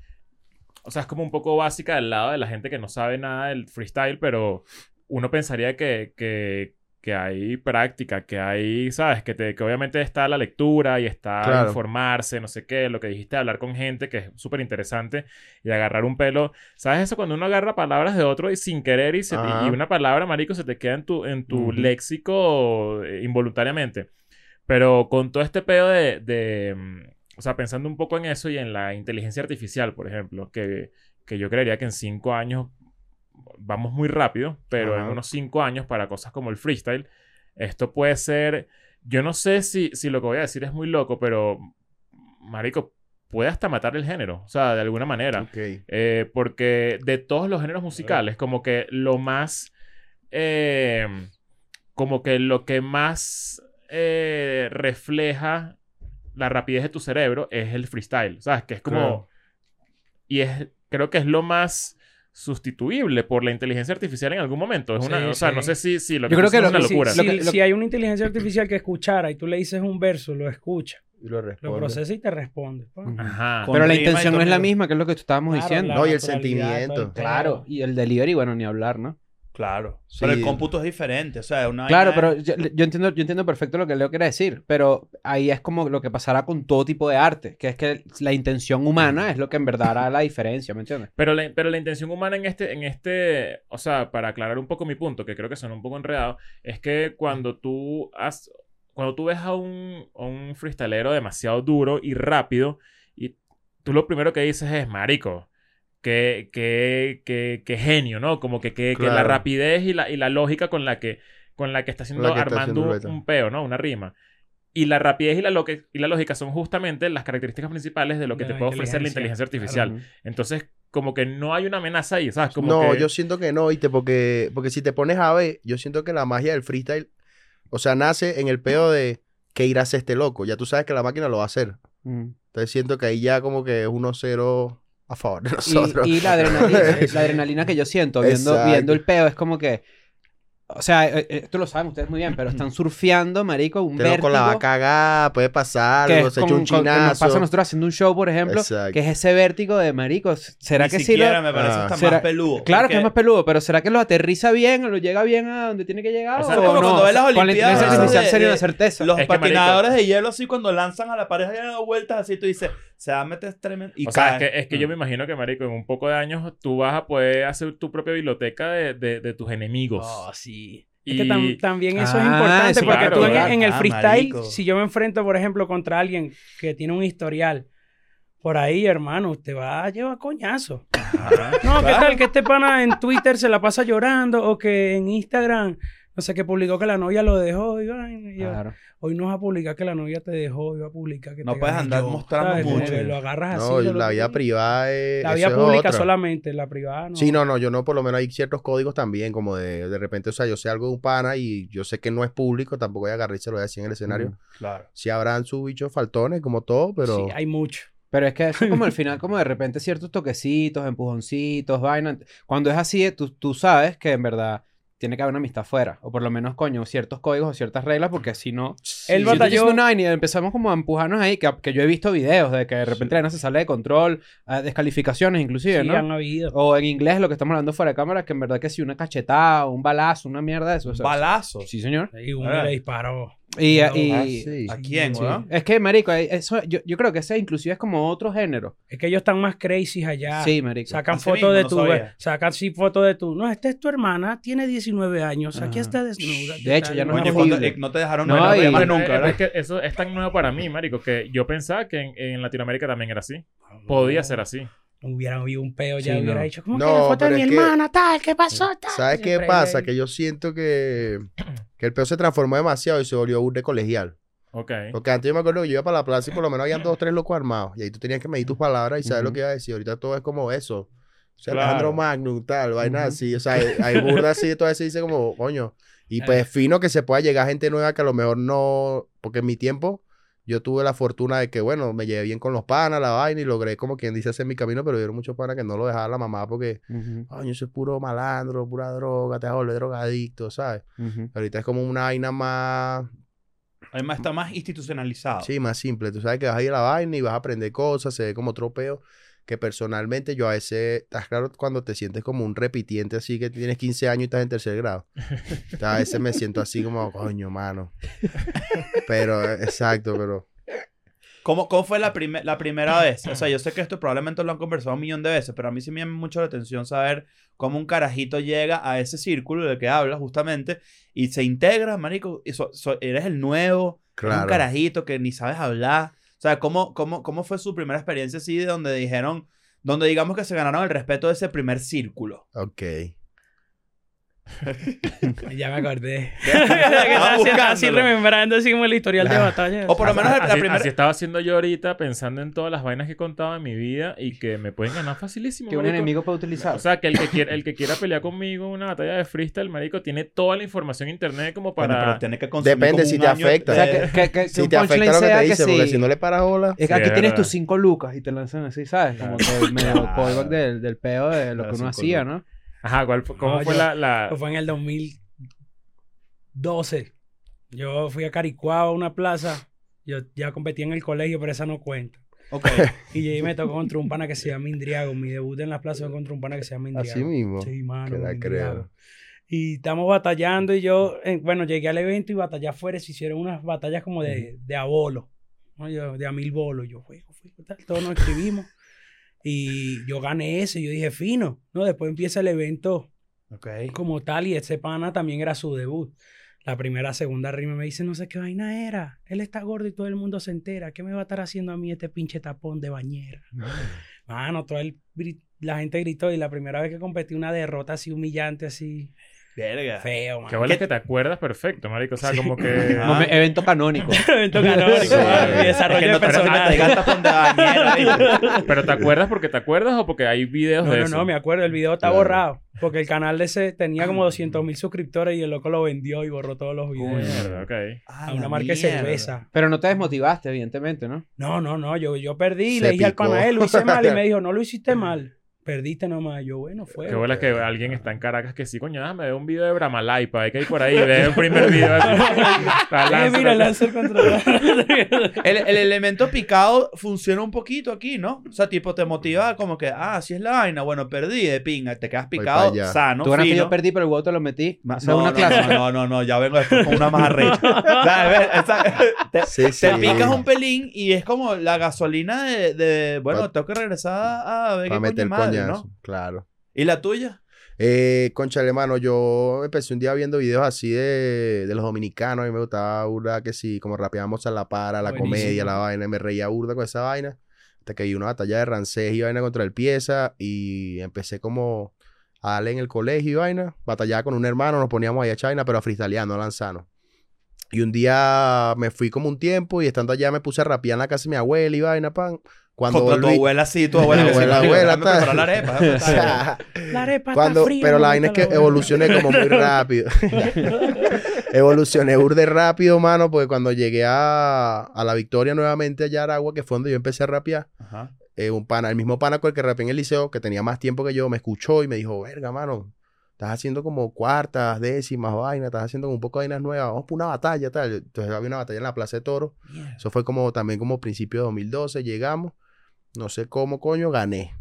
o sea, es como un poco básica del lado de la gente que no sabe nada del freestyle, pero uno pensaría que, que, que hay práctica, que hay, ¿sabes? Que, te, que obviamente está la lectura y está Claro. informarse, no sé qué, lo que dijiste, hablar con gente, que es súper interesante, y agarrar un pelo. ¿Sabes eso? Cuando uno agarra palabras de otro y sin querer y, se te- Ajá. y una palabra, marico, se te queda en tu, en tu léxico eh, involuntariamente. Pero con todo este pedo de, de, mm, o sea, pensando un poco en eso y en la inteligencia artificial, por ejemplo, que, que yo creería que en cinco años vamos muy rápido, pero Ajá. en unos cinco años para cosas como el freestyle, esto puede ser, yo no sé si, si lo que voy a decir es muy loco, pero, marico, puede hasta matar el género, o sea, de alguna manera. Eh, porque de todos los géneros musicales, como que lo más. eh, como que lo que más eh, refleja la rapidez de tu cerebro es el freestyle. ¿Sabes? Que es como. Claro. Y es. Creo que es lo más sustituible por la inteligencia artificial en algún momento. Es una, Sí, o sea, sí. no sé si, si lo Yo creo que es lo- una locura. Si, Lo que- lo- si hay una inteligencia artificial que escuchara y tú le dices un verso, lo escucha, Y lo lo procesa y te responde. Ujú. Ajá. Pero la intención no es la misma, que es lo que estábamos Claro, diciendo. No, y el sentimiento. Claro, y el delivery, bueno, ni hablar, ¿no? Claro. Sí. Pero el cómputo es diferente. O sea, una Claro, pero yo, yo entiendo, yo entiendo perfecto lo que Leo quiere decir, pero ahí es como lo que pasará con todo tipo de arte, que es que la intención humana es lo que en verdad hará la diferencia, ¿me entiendes? Pero la, pero la intención humana en este, en este, o sea, para aclarar un poco mi punto, que creo que suena un poco enredado, es que cuando tú has, cuando tú ves a un, a un freestalero demasiado duro y rápido, y tú lo primero que dices es, marico, qué, qué, qué, qué genio, ¿no? Como que, que, que la rapidez y la, y la lógica con la que, con la que está haciendo, la que está armando haciendo un, peo, ¿no? Una rima. Y la rapidez y la, y la lógica son justamente las características principales de lo que De te puede ofrecer la inteligencia artificial. Entonces, como que no hay una amenaza ahí, ¿sabes? Como no, que... yo siento que no, ¿viste? Porque, porque si te pones a ver, yo siento que la magia del freestyle, o sea, nace en el pedo de que irá a hacer este loco. Ya tú sabes que la máquina lo va a hacer. Ujú. Entonces siento que ahí ya como que es 1-0 a favor de Y, nosotros. y la, adrenalina, la adrenalina que yo siento viendo, Exacto. viendo el peo es como que. O sea, eh, eh, esto lo saben ustedes muy bien, pero están surfeando, marico, un Este loco la va a vértigo cagar, puede pasar que algo, se con- echa un con- que nos chinazo. pasa a nosotros haciendo un show, por ejemplo, Exacto. que es ese vértigo de marico. ¿Será Ni que sí lo, siquiera me parece Ah. hasta ¿Será- más peludo. Claro que porque- es más peludo, pero ¿será que lo aterriza bien o lo llega bien a donde tiene que llegar? O sea, o como no? cuando ves las Con la Olimpiadas inteligencia de- artificial de- sería una de- certeza. Los Es que, patinadores de hielo así cuando lanzan a la pareja y dan vueltas así, tú dices, se va a meter tremendo. Y o sea, es que, es que yo me imagino que, marico, en un poco de años tú vas a poder hacer tu propia biblioteca de, de, de tus enemigos. Oh, sí. Y- Es que tam- también eso es Ah, importante porque claro, tú en, claro. en el Ah, freestyle, si yo me enfrento, por ejemplo, contra alguien que tiene un historial por ahí, hermano, usted va a llevar coñazo. Ajá. No, ¿qué tal? Que este pana en Twitter se la pasa llorando o que en Instagram, no sé, que publicó que la novia lo dejó. Y, vaina, y yo, Claro. Hoy no vas a publicar que la novia te dejó, iba a publicar que No te puedes andar yo. mostrando ¿Sabes? Mucho. Lo agarras así. No, de lo la vida privada es. La vida es pública otra. solamente, la privada no. Sí, no, no, yo no, por lo menos hay ciertos códigos también, como de, de repente, o sea, yo sé algo de un pana y yo sé que no es público, tampoco voy a agarrar y se lo voy a decir en el escenario. Ujú. Claro. Sí habrán sus bichos faltones, como todo, pero... Sí, hay mucho. Pero es que eso es como al final, como de repente ciertos toquecitos, empujoncitos, vainas. Cuando es así, tú, tú sabes que en verdad tiene que haber una amistad fuera. O por lo menos, coño, ciertos códigos o ciertas reglas, porque si no... Él si tú batalló- dices una vaina y empezamos como a empujarnos ahí, que, que yo he visto videos de que de repente la vaina se sale de control, eh, descalificaciones inclusive, Sí, ¿no? han habido. O en inglés, lo que estamos hablando fuera de cámara, que en verdad que si una cachetada, un balazo, una mierda de eso. o sea, Balazos. Sí, señor. Y uno Ah. le disparó. Y, No, y- Ah, sí. ¿A quién, sí. Es que, marico, eh, eso, yo, yo creo que ese inclusive es como otro género. Es que ellos están más crazy allá. Sí, marico. Sacan fotos de no tu, sabía. sacan sí fotos de tu. No, esta es tu hermana, tiene 19 años, aquí está desnuda. De hecho, ya no Coño, es eh, no te dejaron No, y- Bueno, nunca, es- ¿verdad? es que eso es tan nuevo para mí, marico, que yo pensaba que en, en Latinoamérica también era así. Podía ser así. Hubiera habido un peo, ya Sí, hubiera no. dicho, ¿cómo No, que la foto de mi que- hermana, tal? ¿Qué pasó? Tal? ¿Sabes qué pasa? hay- Que yo siento que, que el peo se transformó demasiado y se volvió un de colegial. Ok. Porque antes yo me acuerdo que yo iba para la plaza y por lo menos habían dos o tres locos armados. Y ahí tú tenías que medir tus palabras y saber lo que iba a decir. Ahorita todo es como eso. O sea, Claro. Alejandro Magnum, tal, vaina así. O sea, hay, hay burda así, todo eso dice como, coño. Y pues fino que se pueda llegar gente nueva que a lo mejor no. Porque en mi tiempo yo tuve la fortuna de que, bueno, me llevé bien con los panas, la vaina, y logré, como quien dice, hacer mi camino, pero hubieron muchos panas que no lo dejaba la mamá porque, Ujú, coño, eso es puro malandro, pura droga, te vas a volver drogadicto, ¿sabes? Ahorita es como una vaina más Además está más institucionalizado. Sí, más simple. Tú sabes que vas a ir a la vaina y vas a aprender cosas, se ve como tropeo. Que personalmente yo a veces, estás claro, cuando te sientes como un repitiente así que tienes 15 años y estás en tercer grado. Entonces, a veces me siento así como, coño, mano. Pero, eh, exacto, pero ¿Cómo, cómo fue la, prime- la primera vez? O sea, yo sé que esto probablemente lo han conversado un millón de veces, pero a mí sí me llama mucho la atención saber cómo un carajito llega a ese círculo del que hablas justamente y se integra, marico, y so- so- eres el nuevo, eres un claro. carajito que ni sabes hablar. O sea, ¿cómo, cómo, ¿cómo fue su primera experiencia así de donde dijeron, donde digamos que se ganaron el respeto de ese primer círculo? Ok. Ya me acordé. Estaba así, remembrando así como el historial de Ah. batalla. O por lo menos la, la así, primera... así estaba haciendo yo ahorita pensando en todas las vainas que he contado en mi vida y que me pueden ganar facilísimo. Que un marico. enemigo para utilizar. O sea, que el que, quiera, el que quiera pelear conmigo en una batalla de freestyle, marico, tiene toda la información en internet como Bueno, para... pero tiene que consumir Depende si te afecta. o sea, de- que, que, que, que Si te afecta lo que te que dice, porque sí. si no le paras bola. Es que Sí, aquí es tienes tus cinco lucas y te lanzan así, ¿sabes? Como que el medio Claro. callback del, del peo de lo Claro, que uno hacía. ¿no? Ajá, ¿cuál fue- ¿cómo No, fue yo- la... la- fue en el 2012. Yo fui a Caricuao, a una plaza. Yo ya competí en el colegio, pero esa no cuenta. Ok. Y ahí me tocó contra un pana que se llama Indriago. Mi debut en la plaza fue contra un pana que se llama Indriago. Así mismo. Sí, mano. Que la creo. Y estamos batallando y yo, eh, bueno, llegué al evento y batallé afuera. Se hicieron unas batallas como de, de a bolo, ¿no? Yo, de a mil bolos. Yo, juego, juego, tal. Todos nos escribimos. Y yo gané ese. Yo dije, fino, ¿no? Después empieza el evento como tal y ese pana también era su debut. La primera, segunda rima me dice, no sé qué vaina era. Él está gordo y todo el mundo se entera. ¿Qué me va a estar haciendo a mí este pinche tapón de bañera? Mano, todo el, la gente gritó y la primera vez que competí una derrota así humillante, así Verga. feo, Qué mano. bueno es que te acuerdas perfecto, marico. O sea, como que... Ah. Evento canónico. Evento canónico, Sí. mano, y Es desarrollo que de no te, no te personaje. de bañera, ¿viste? Pero ¿te acuerdas porque te acuerdas o porque hay videos No, de no, eso? no, me acuerdo, el video está Claro. borrado. Porque el canal de ese tenía como 200 mil suscriptores y el loco lo vendió y borró todos los videos. Mierda, ok. A una marca de cerveza. Pero no te desmotivaste, evidentemente, ¿no? No, no, no, yo, yo perdí y Se le dije al picó. pana, "Eh, lo hice mal. Y me dijo, no lo hiciste mal. Perdiste nomás. Yo, bueno, fue. Qué bola que alguien está en Caracas que sí, coño, déjame ver un video de Bramalaipa. Hay que ir por ahí, ve el primer video. Eh, Lancer, mira, así. Lancer contra. El, el elemento picado funciona un poquito aquí, ¿no? O sea, tipo, te motiva como que, ah, así es la vaina, bueno, perdí de pinga, te quedas picado, sano, Tú ganas que yo perdí, pero el huevo te lo metí. No, una no, clase. no, no, no, no, ya vengo después con una más arrecha. Ve, te, Sí, sí. te picas un pelín y es como la gasolina de, de, bueno, tengo que regresar a ver qué meter madre, coñazo. ¿no? Claro. ¿Y la tuya? Eh, concha, hermano, yo empecé un día viendo videos así de, de los dominicanos. A mí me gustaba burda que sí, como rapeábamos a la para, la Buenísimo. comedia, la vaina. y Me reía burda con esa vaina. Hasta que vi una batalla de rancés y vaina contra el pieza. Y empecé como a darle en el colegio y vaina. Batallaba con un hermano, nos poníamos ahí a China, pero a freestyleando, a lanzano. Y un día me fui como un tiempo y estando allá me puse a rapear en la casa de mi abuela y vaina, pan. Cuando Contra tu volví- abuela, sí, tu abuela. La abuela, marico, abuela, preparar la arepa, O sea, La arepa cuando, está fría. pero la vaina es que la abuela. evolucioné como muy rápido. evolucioné burde rápido, mano, porque cuando llegué a, a la Victoria nuevamente allá a Aragua, que fue donde yo empecé a rapear, Ajá. eh, un pana, el mismo pana con el que rapeé en el liceo, que tenía más tiempo que yo, me escuchó y me dijo, verga, mano, estás haciendo como cuartas, décimas, vainas, estás haciendo como un poco de vainas nuevas, vamos por una batalla, tal. Entonces había una batalla en la Plaza de Toro. Mierda. Eso fue como también como principio de 2012, llegamos, no sé cómo coño, gané.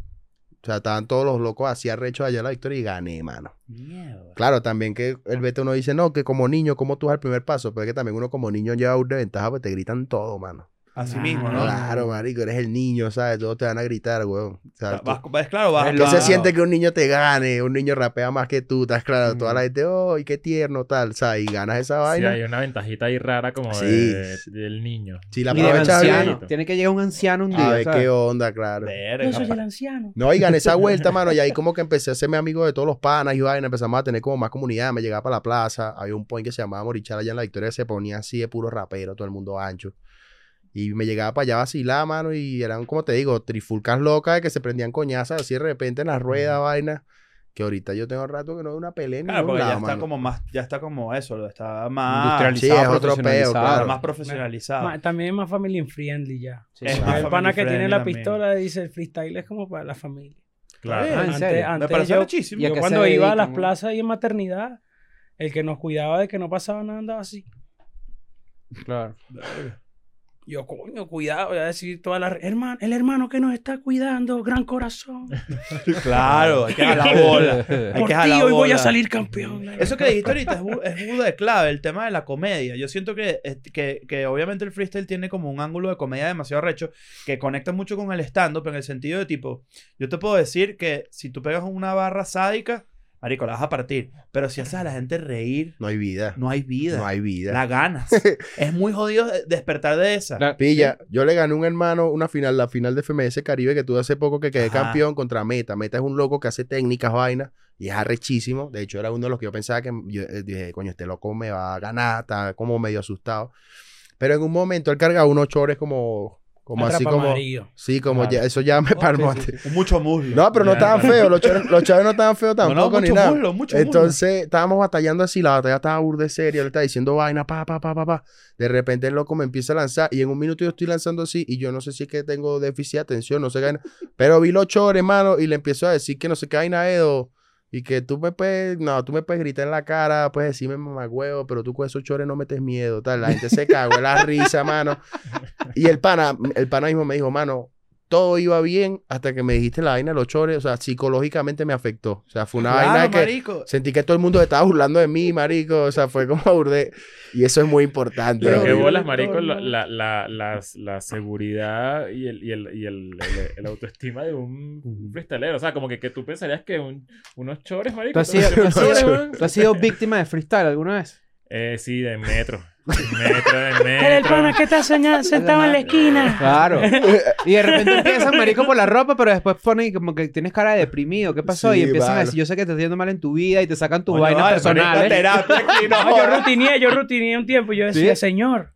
O sea, estaban todos los locos así arrechos allá en la Victoria y gané, mano. Mierda. Claro, también que el vete uno dice, no, que como niño, ¿cómo tú das el primer paso? Pero es que también uno como niño lleva una ventaja, pues te gritan todo, mano. Así Ah, mismo, ¿no? Claro, marico, eres el niño, ¿sabes? Todos te van a gritar, weón. Vas, vas- claro, vas. Es ¿Qué se vas- siente que un niño te gane? Un niño rapea más que tú, ¿estás claro? Toda Mm. la gente, oh, qué tierno, tal, ¿sabes? Y ganas esa Sí, vaina. hay una ventajita ahí rara como Sí. de- del niño. Si la aprovechas bien, anciano. Tiene que llegar un anciano un a día, ver ¿sabes? qué onda, claro. Verga, Yo soy el anciano. No, y gané esa vuelta, mano, y ahí como que empecé a hacerme amigo de todos los panas y vaina, empezamos a tener como más comunidad, me llegaba para la plaza, había un point que se llamaba Morichal allá en la Victoria, se ponía así de puro rapero, todo el mundo ancho. Y me llegaba para allá a vacilar, mano, y eran, como te digo, trifulcas locas de que se prendían coñazas así de repente en las ruedas, vaina. Que ahorita yo tengo rato que no veo una pelea en Claro, porque ya lado, está mano. como más, ya está como eso, lo está más, Industrializado, Sí, es otro peo, profesionalizado. claro. más profesionalizado. Ma- También es más family friendly ya. Sí, Es más el pana que tiene la pistola dice el freestyle es como para la familia. Claro. bien. Ah, ¿en antes, serio? antes Me parece yo, rechísimo. ¿Y a yo qué cuando se iba a dedican, las plazas y en maternidad, el que nos cuidaba de que no pasaba nada andaba así. Claro. Yo, coño, cuidado, voy a decir toda la... Hermano, el hermano que nos está cuidando, gran corazón. Claro, hay que jalar bola. Hay Por que hoy voy a salir campeón. Eso que dijiste ahorita es, es de clave, el tema de la comedia. Yo siento que, eh, que, que obviamente el freestyle tiene como un ángulo de comedia demasiado recho que conecta mucho con el stand-up en el sentido de tipo, yo te puedo decir que si tú pegas una barra sádica, marico, la vas a partir. Pero si haces a la gente reír, No hay vida. no hay vida. No hay vida. La ganas. es muy jodido de- despertar de esa. La- Pilla, yo le gané a un hermano una final, la final de FMS Caribe que tuve hace poco que quedé Ajá. campeón contra Meta. Meta es un loco que hace técnicas, vainas, y es arrechísimo. De hecho, era uno de los que yo pensaba que yo eh, dije, coño, este loco me va a ganar, está como medio asustado. Pero en un momento él cargaba unos chores como, como así como, sí, como Claro. ya, eso ya me palmó. Mucho muslo. No, pero no estaban feos, los chores, los chavos no estaban feos No, no, tampoco ni mucho nada. muslo, mucho muslo. Entonces estábamos batallando así, la batalla estaba burde seria, él estaba diciendo vaina, pa, pa, pa, pa, pa. De repente el loco me empieza a lanzar y en un minuto yo estoy lanzando así y yo no sé si es que tengo déficit de atención, no sé qué. Pero vi los chores, hermano, y le empiezo a decir que no sé qué vaina Edo. Y que tú me puedes, no, tú me puedes gritar en la cara, puedes decirme mamagüevo, pero tú con esos chores no metes miedo, tal. La gente se cagó en la risa, mano. Y el pana, el pana mismo me dijo, mano, todo iba bien hasta que me dijiste la vaina de los chores, o sea, psicológicamente me afectó. O sea, fue una Claro, vaina que marico. sentí que todo el mundo se estaba burlando de mí, marico, o sea, fue como burde. Y eso es muy importante. Pero Pero- bolas, marico, la, la, la, la seguridad y el, y el, y el, el- el autoestima de un freestalero. O sea, como que, que tú pensarías que un- unos chores, marico. ¿Tú has sido, tú has sido víctima de freestyle alguna vez? Eh, sí, de metro. Metro, metro. Era el pana que está soñando- sentado en la esquina. Claro. Y de repente empiezan, marico, por la ropa, pero después ponen como que tienes cara de deprimido. ¿Qué pasó? Sí, y empiezan a vale. decir, yo sé que te está yendo mal en tu vida y te sacan tus Coño, vainas vale, personales. terapia aquí, no No, yo jodas. rutineé, yo rutineé un tiempo y yo decía, ¿Sí? señor,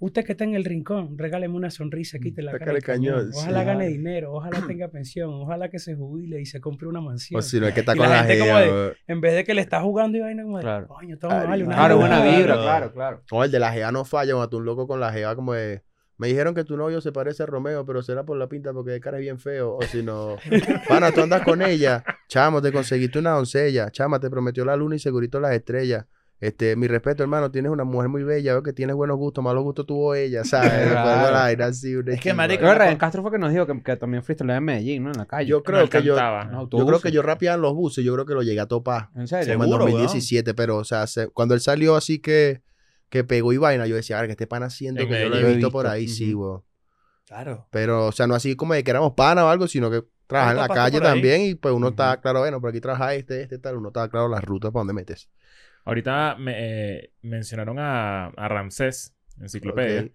usted que está en el rincón, regáleme una sonrisa, quite la cara cañón. Ojalá sí. gane dinero, ojalá tenga pensión, ojalá que se jubile y se compre una mansión. O si no es que está Y con la la, gente como jeva, de-. En vez de que le está jugando y vaina como de, Claro. coño, toma, Claro, vale, una Claro, jeva". buena vibra, Claro. claro, claro. No, el de la jeva no falla cuando tú un loco con la jeva como de... Me dijeron que tu novio se parece a Romeo, pero será por la pinta porque de cara es bien feo. O si no, pana, tú andas con ella. Chamo, te conseguiste una doncella. Chama, te prometió la luna y segurito las estrellas. Este, mi respeto, hermano, tienes una mujer muy bella, veo que tienes buenos gustos, malos gustos tuvo ella, ¿sabes? Claro. Así, Es que, marico, Ryan Castro fue que nos dijo que, que también freestyle en Medellín, ¿no? En la calle. Yo creo que yo, yo creo que yo rapeaba en los buses, yo creo que lo llegué a topar. ¿En serio? Como en Seguro, 2017, pero, o sea, se- cuando él salió así que, que pegó y vaina, yo decía, a ver, ¿qué este pan haciendo? En Que yo lo he visto por ahí, sí, weón. Claro. Pero, o sea, no así como de que éramos pana o algo, sino que trabaja en la calle también y pues uno está claro, bueno, por aquí trabaja este, este, tal, uno está claro las rutas para dónde metes. Ahorita me, eh, mencionaron a, a Ramsés, enciclopedia.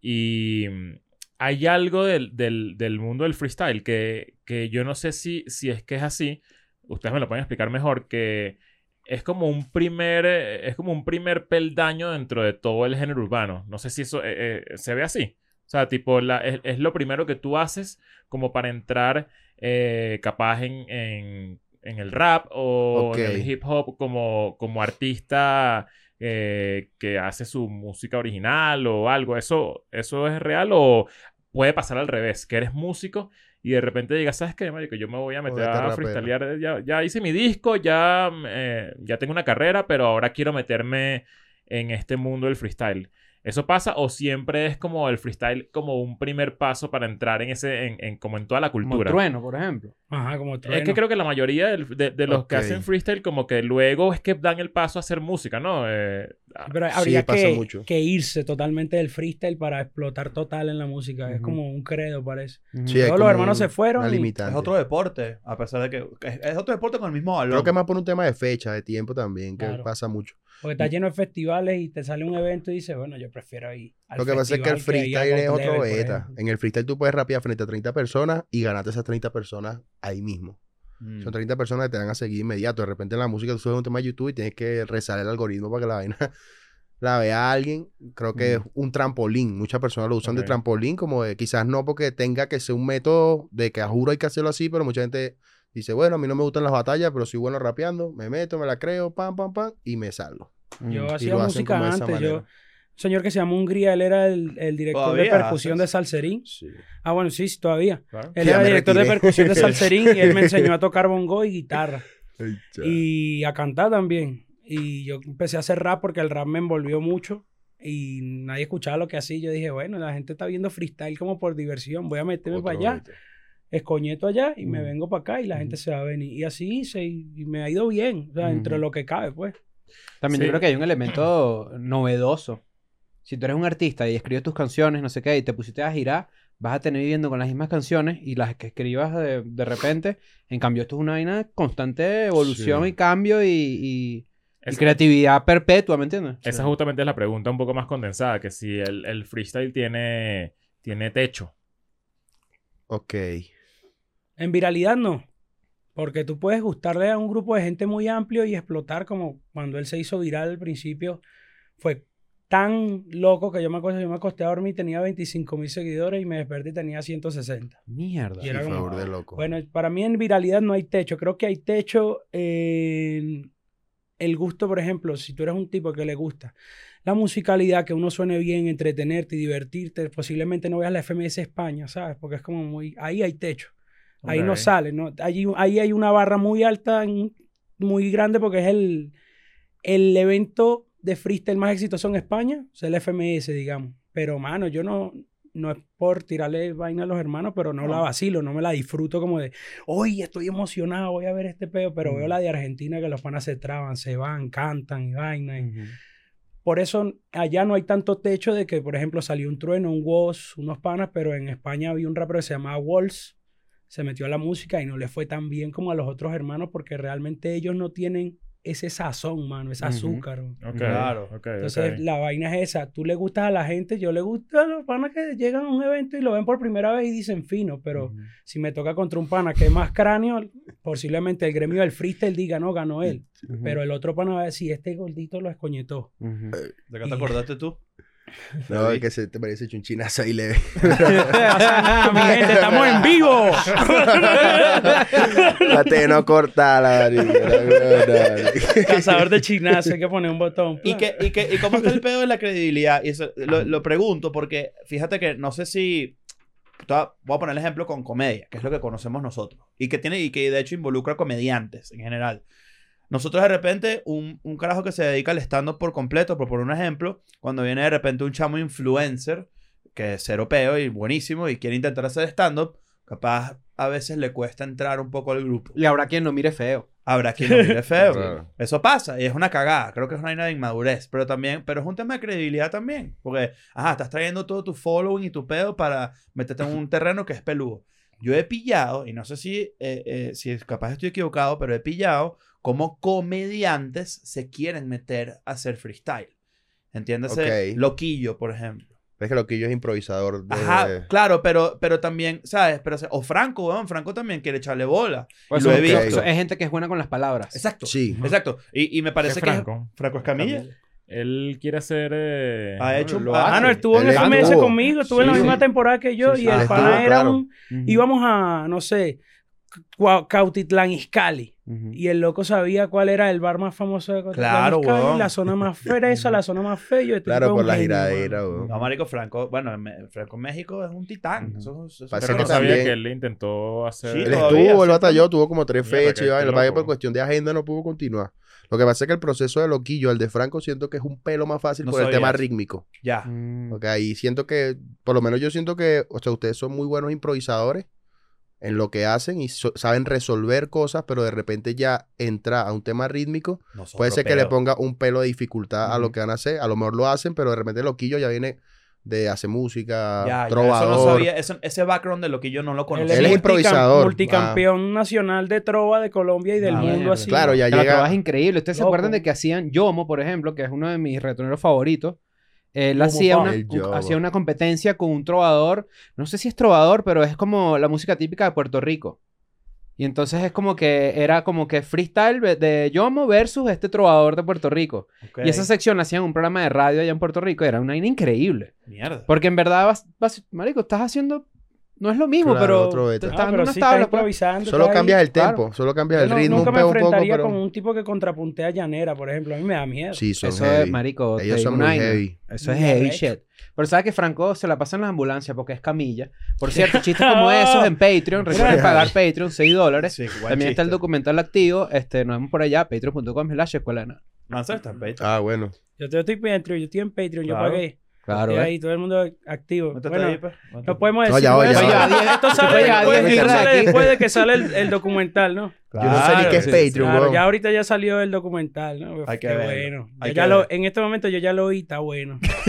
Y mm, hay algo del, del, del mundo del freestyle que, que yo no sé si, si es que es así. Ustedes me lo pueden explicar mejor. Que es como un primer, eh, es como un primer peldaño dentro de todo el género urbano. No sé si eso eh, eh, se ve así. O sea, tipo, la, es, es lo primero que tú haces como para entrar eh, capaz en, en, en el rap o en el hip hop como, como artista eh, que hace su música original o algo. ¿Eso, ¿Eso es real o puede pasar al revés? Que eres músico y de repente digas, ¿sabes qué, marico? Yo me voy a meter a freestylear. Ya, ya hice mi disco, ya, eh, ya tengo una carrera, pero ahora quiero meterme en este mundo del freestyle. ¿Eso pasa o siempre es como el freestyle como un primer paso para entrar en ese, en, en- como en toda la Como cultura? trueno, por ejemplo. Ajá, como Es que trueno. creo que la mayoría de, de los que hacen freestyle como que luego es que dan el paso a hacer música, ¿no? Eh, ah, Pero Sí, habría pasa que, mucho. que irse totalmente del freestyle para explotar total en la música. Es como un credo, parece. Sí, Todos los como hermanos se fueron una y- limitante. Es otro deporte, a pesar de que... Es, es otro deporte con el mismo valor. Creo que más por un tema de fecha, de tiempo también, que Claro. pasa mucho. Porque está lleno de festivales y te sale un evento y dices, bueno, yo prefiero ir. al Lo que pasa es que el freestyle es otro beta. En el freestyle tú puedes rapear frente a 30 personas y ganarte esas 30 personas ahí mismo. Mm. Son 30 personas que te van a seguir inmediato. De repente en la música tú subes un tema de YouTube y tienes que rezar el algoritmo para que la vaina la vea alguien. Creo que es un trampolín. Muchas personas lo usan de trampolín, como de, quizás no porque tenga que ser un método de que a juro hay que hacerlo así, pero mucha gente dice, bueno, a mí no me gustan las batallas, pero soy bueno rapeando, me meto, me la creo, pam, pam, pam, y me salgo. Yo Y hacía música antes. Yo, un señor que se llama Hungría, él era el, el director de ¿Todavía percusión haces? de Salserín. Sí. Ah, bueno, sí, sí, todavía. claro. Él era director de percusión de Salserín y él me enseñó a tocar bongo y guitarra. Ay, y a cantar también. Y yo empecé a hacer rap porque el rap me envolvió mucho y nadie escuchaba lo que hacía. y Yo dije, bueno, la gente está viendo freestyle como por diversión, voy a meterme Otro para allá, escoñeto allá y me Ujú. vengo para acá y la gente se va a venir. Y así hice y, y me ha ido bien, o sea, entre lo que cabe, pues. También Sí. yo creo que hay un elemento novedoso. Si tú eres un artista y escribes tus canciones, no sé qué, y te pusiste a girar, vas a tener viviendo con las mismas canciones y las que escribas de, de repente. En cambio, esto es una vaina de constante evolución Sí. y cambio y, y- y Es- creatividad perpetua, ¿me entiendes? Esa justamente es la pregunta un poco más condensada, que si el, el freestyle tiene, tiene techo. Ok. En viralidad no. Porque tú puedes gustarle a un grupo de gente muy amplio y explotar como cuando él se hizo viral al principio. Fue tan loco que yo me acuerdo, yo me acosté a dormir, tenía 25 mil seguidores y me desperté y tenía 160. Mierda. Y era Sí, como- favor de loco. Bueno, para mí en viralidad no hay techo. Creo que hay techo en el gusto, por ejemplo, si tú eres un tipo que le gusta la musicalidad, que uno suene bien, entretenerte y divertirte, posiblemente no veas la FMS España, ¿sabes? Porque es como muy... Ahí hay techo. Ahí no sale, ¿no? Allí, ahí hay una barra muy alta, muy grande, porque es el, el evento de freestyle más exitoso en España, o sea, el FMS, digamos. Pero, mano, yo no, no es por tirarle vaina a los hermanos, pero no, la vacilo, no me la disfruto como de, hoy estoy emocionado, voy a ver este peo, pero veo la de Argentina que los panas se traban, se van, cantan y vaina. y- por eso allá no hay tanto techo de que, por ejemplo, salió un trueno, un Woz, unos panas, pero en España había un rapero que se llamaba Walls, se metió a la música y no le fue tan bien como a los otros hermanos porque realmente ellos no tienen ese sazón, mano, ese azúcar. Claro. ok, Entonces la vaina es esa, tú le gustas a la gente, yo le gusta a los panas que llegan a un evento y lo ven por primera vez y dicen fino, pero si me toca contra un pana que es más cráneo, posiblemente el gremio del freestyle diga, no, ganó él, pero el otro pana va a decir, este gordito lo escoñetó. Ujú. ¿De qué te acordaste tú? No, es que se te parece chunchinazo ahí leve. mi gente, estamos en vivo. La T no corta la. Cazador de chinazo, hay que poner un botón. ¿Y, que, y, que, ¿Y cómo está el pedo de la credibilidad? Y eso, lo, lo pregunto porque fíjate que no sé si... te Voy a voy a poner el ejemplo con comedia, que es lo que conocemos nosotros. Y que, tiene, y que de hecho involucra comediantes en general. Nosotros de repente, un, un carajo que se dedica al stand-up por completo, por poner un ejemplo, cuando viene de repente un chamo influencer, que es europeo y buenísimo, y quiere intentar hacer stand-up, capaz a veces le cuesta entrar un poco al grupo. Y habrá quien lo mire feo. Habrá quien lo mire feo. Claro. Eso pasa y es una cagada. Creo que es una vaina de inmadurez. Pero también, pero es un tema de credibilidad también. Porque, ajá, estás trayendo todo tu following y tu pedo para meterte en un terreno que es peludo. Yo he pillado, y no sé si, eh, eh, si capaz estoy equivocado, pero he pillado cómo comediantes se quieren meter a hacer freestyle. Entiéndase. Loquillo, por ejemplo. Es que lo que yo es improvisador. De... Ajá, claro, pero, pero también, ¿sabes? Pero, o Franco, weón, Franco también quiere echarle bola. Pues Lo he visto. es gente que es buena con las palabras. Exacto. Sí. Exacto. Y, y me parece ¿Qué que... Franco? Franco Escamilla. Él quiere hacer... eh, Ha hecho lo ah, Ah, no, estuvo en FMS estuvo. conmigo, estuvo en la misma sí. temporada que yo Sí, y el él pana era claro. un... Ujú. Íbamos a, no sé, Cautitlán Izcalli. Ujú. Y el loco sabía cuál era el bar más famoso de Cautitlán Claro, Izcalli, weón. la zona más fresa, la zona más fea. Este Claro, por la giradera, mano. weón. No, marico, Franco, bueno, Franco México es un titán. Eso- eso- Pero que no sabía que él intentó hacer... Sí, Él todavía, estuvo, él sí, batalló, tuvo como tres fechas y Lo que pasa es que loco. por cuestión de agenda no pudo continuar. Lo que pasa es que el proceso de Loquillo, el de Franco, siento que es un pelo más fácil No por el tema eso. rítmico. Ya. Mm. Ok, y siento que, por lo menos yo siento que, o sea, ustedes son muy buenos improvisadores en lo que hacen y so- saben resolver cosas, pero de repente ya entra a un tema rítmico, Nosotros, puede ser que le ponga un pelo de dificultad a lo que van a hacer. A lo mejor lo hacen, pero de repente Loquillo ya viene de hacer música, Ya, ya, eso trovador. no sabía. eso- ese background de lo que yo no lo conocía. Él es improvisador. Multicampeón nacional de trova de Colombia y del Ah, mundo así. Claro, ya la llega. es increíble. ¿Ustedes se acuerdan de que hacían Yomo, por ejemplo, que es uno de mis retoneros favoritos? Él hacía una, un- hacía una competencia con un trovador. No sé si es trovador, pero es como la música típica de Puerto Rico. Y entonces es como que era como que freestyle de- Yomo versus este trovador de Puerto Rico. Y esa sección la hacían en un programa de radio allá en Puerto Rico. Era una vaina increíble. Mierda. Porque en verdad, vas, vas- marico, estás haciendo... No es lo mismo, Claro, pero otro beta. estás Ah, pero sí estás pues. improvisando. Solo estás ahí. cambias el claro. tempo, solo cambias el no- ritmo nunca un, me pe- un poco, enfrentaría pero... con un tipo que contrapuntea llanera, por ejemplo. A mí me da miedo. Sí, son Eso heavy. es, marico. Ellos son muy heavy. Eso es heavy shit. Pero sabes que Franco se la pasa en la ambulancia porque es camilla. Por cierto, chistes como esos en Patreon. Recuerden pagar Patreon, 6 dólares. Sí, También está el documental activo. Este, nos vemos por allá, patreon.com slash escuela de nada. Lanza está en Patreon. Ah, bueno. Yo te- estoy en Patreon, yo estoy en Patreon, yo pagué. Claro, Estoy ¿eh? ahí, todo el mundo activo. Bueno, ahí, pues. No podemos No, decir. ya, ya, esto- ya. Esto Se sale, después, esto sale de que sale el, el documental, ¿no? Yo no sé ni Claro, qué es sí, Patreon, Claro, ya ahorita ya salió el documental, ¿no? Hay que Qué bueno. hay Yo que ya lo, en este momento yo ya lo oí, está bueno.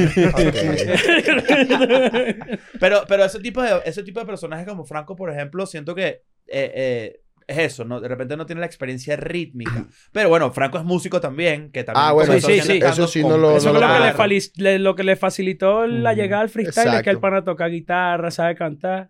Pero, pero ese tipo de, ese tipo de personajes como Franco, por ejemplo, siento que eh, eh, es eso, ¿no? De repente no tiene la experiencia rítmica. Pero bueno, Franco es músico también, que también... Ah, bueno, sí, sí, eso sí no lo- Eso no es lo que, le Claro. fali- le- lo que le facilitó la Mm, llegada al freestyle, es que el pana toca guitarra, sabe cantar.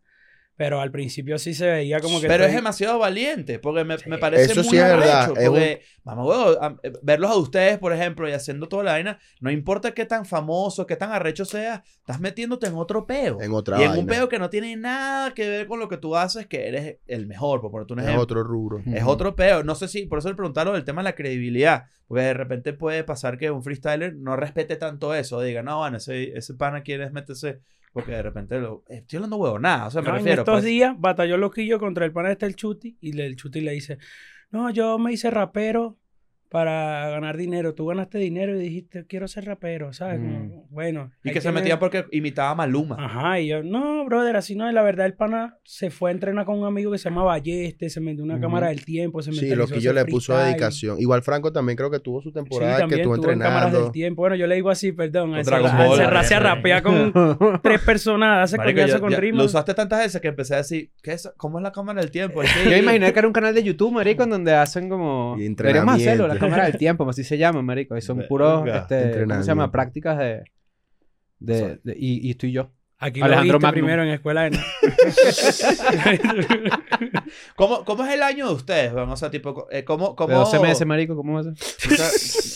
Pero al principio sí se veía como que... Pero es estoy- demasiado valiente, porque me, me parece Eso muy sí es verdad, arrecho, es un- Porque, mamá, huevo, a- eh, verlos a ustedes, por ejemplo, y haciendo toda la vaina, no importa qué tan famoso, qué tan arrecho seas, estás metiéndote en otro peo. En otra y en un vaina. peo que no tiene nada que ver con lo que tú haces, que eres el mejor, por ponerte un Es ejemplo. otro rubro. Es otro peo. No sé si, por eso le preguntaron del tema de la credibilidad. Porque de repente puede pasar que un freestyler no respete tanto eso. Diga, no, bueno, ese, ese pana quiere meterse. Porque de repente lo. Estoy hablando huevo, nada. O sea, me No, en refiero. estos pues, días batalló loquillo contra el pana este el Chuti y le- el Chuti le dice, no, yo me hice rapero para ganar dinero. Tú ganaste dinero y dijiste, quiero ser rapero, ¿sabes? Mm. Como, bueno. y que se ver- metía porque imitaba a Maluma. Ajá, y yo, no, brother, así no. Y la verdad, el pana se fue a entrenar con un amigo que se llama Balleste, se metió una cámara del tiempo, se Sí, mentalizó lo que yo le puso dedicación. Igual Franco también creo que tuvo su Sí, temporada también que estuvo tuvo en cámaras del entrenando. tiempo. Bueno, yo le digo así, perdón. Con a Dragon encerra- a rapear con tres personas, hace Marico, yo- con ya- rima. Lo usaste tantas veces que empecé a decir, ¿qué es? ¿cómo es la cámara del tiempo? Yo me imaginé que era un canal de YouTube, marico, en donde hacen como... Hacerlo, entrenamiento. Cámara del tiempo, así se llama, marico. Y son puros, este, ¿cómo se llama? Prácticas de... de, de- y, y estoy yo. Aquí Alejandro lo viste primero en escuela de... ¿Cómo, ¿Cómo es el año de ustedes? weón? O sea, tipo, eh, ¿cómo, cómo... De 12 meses, marico, ¿cómo va a ser?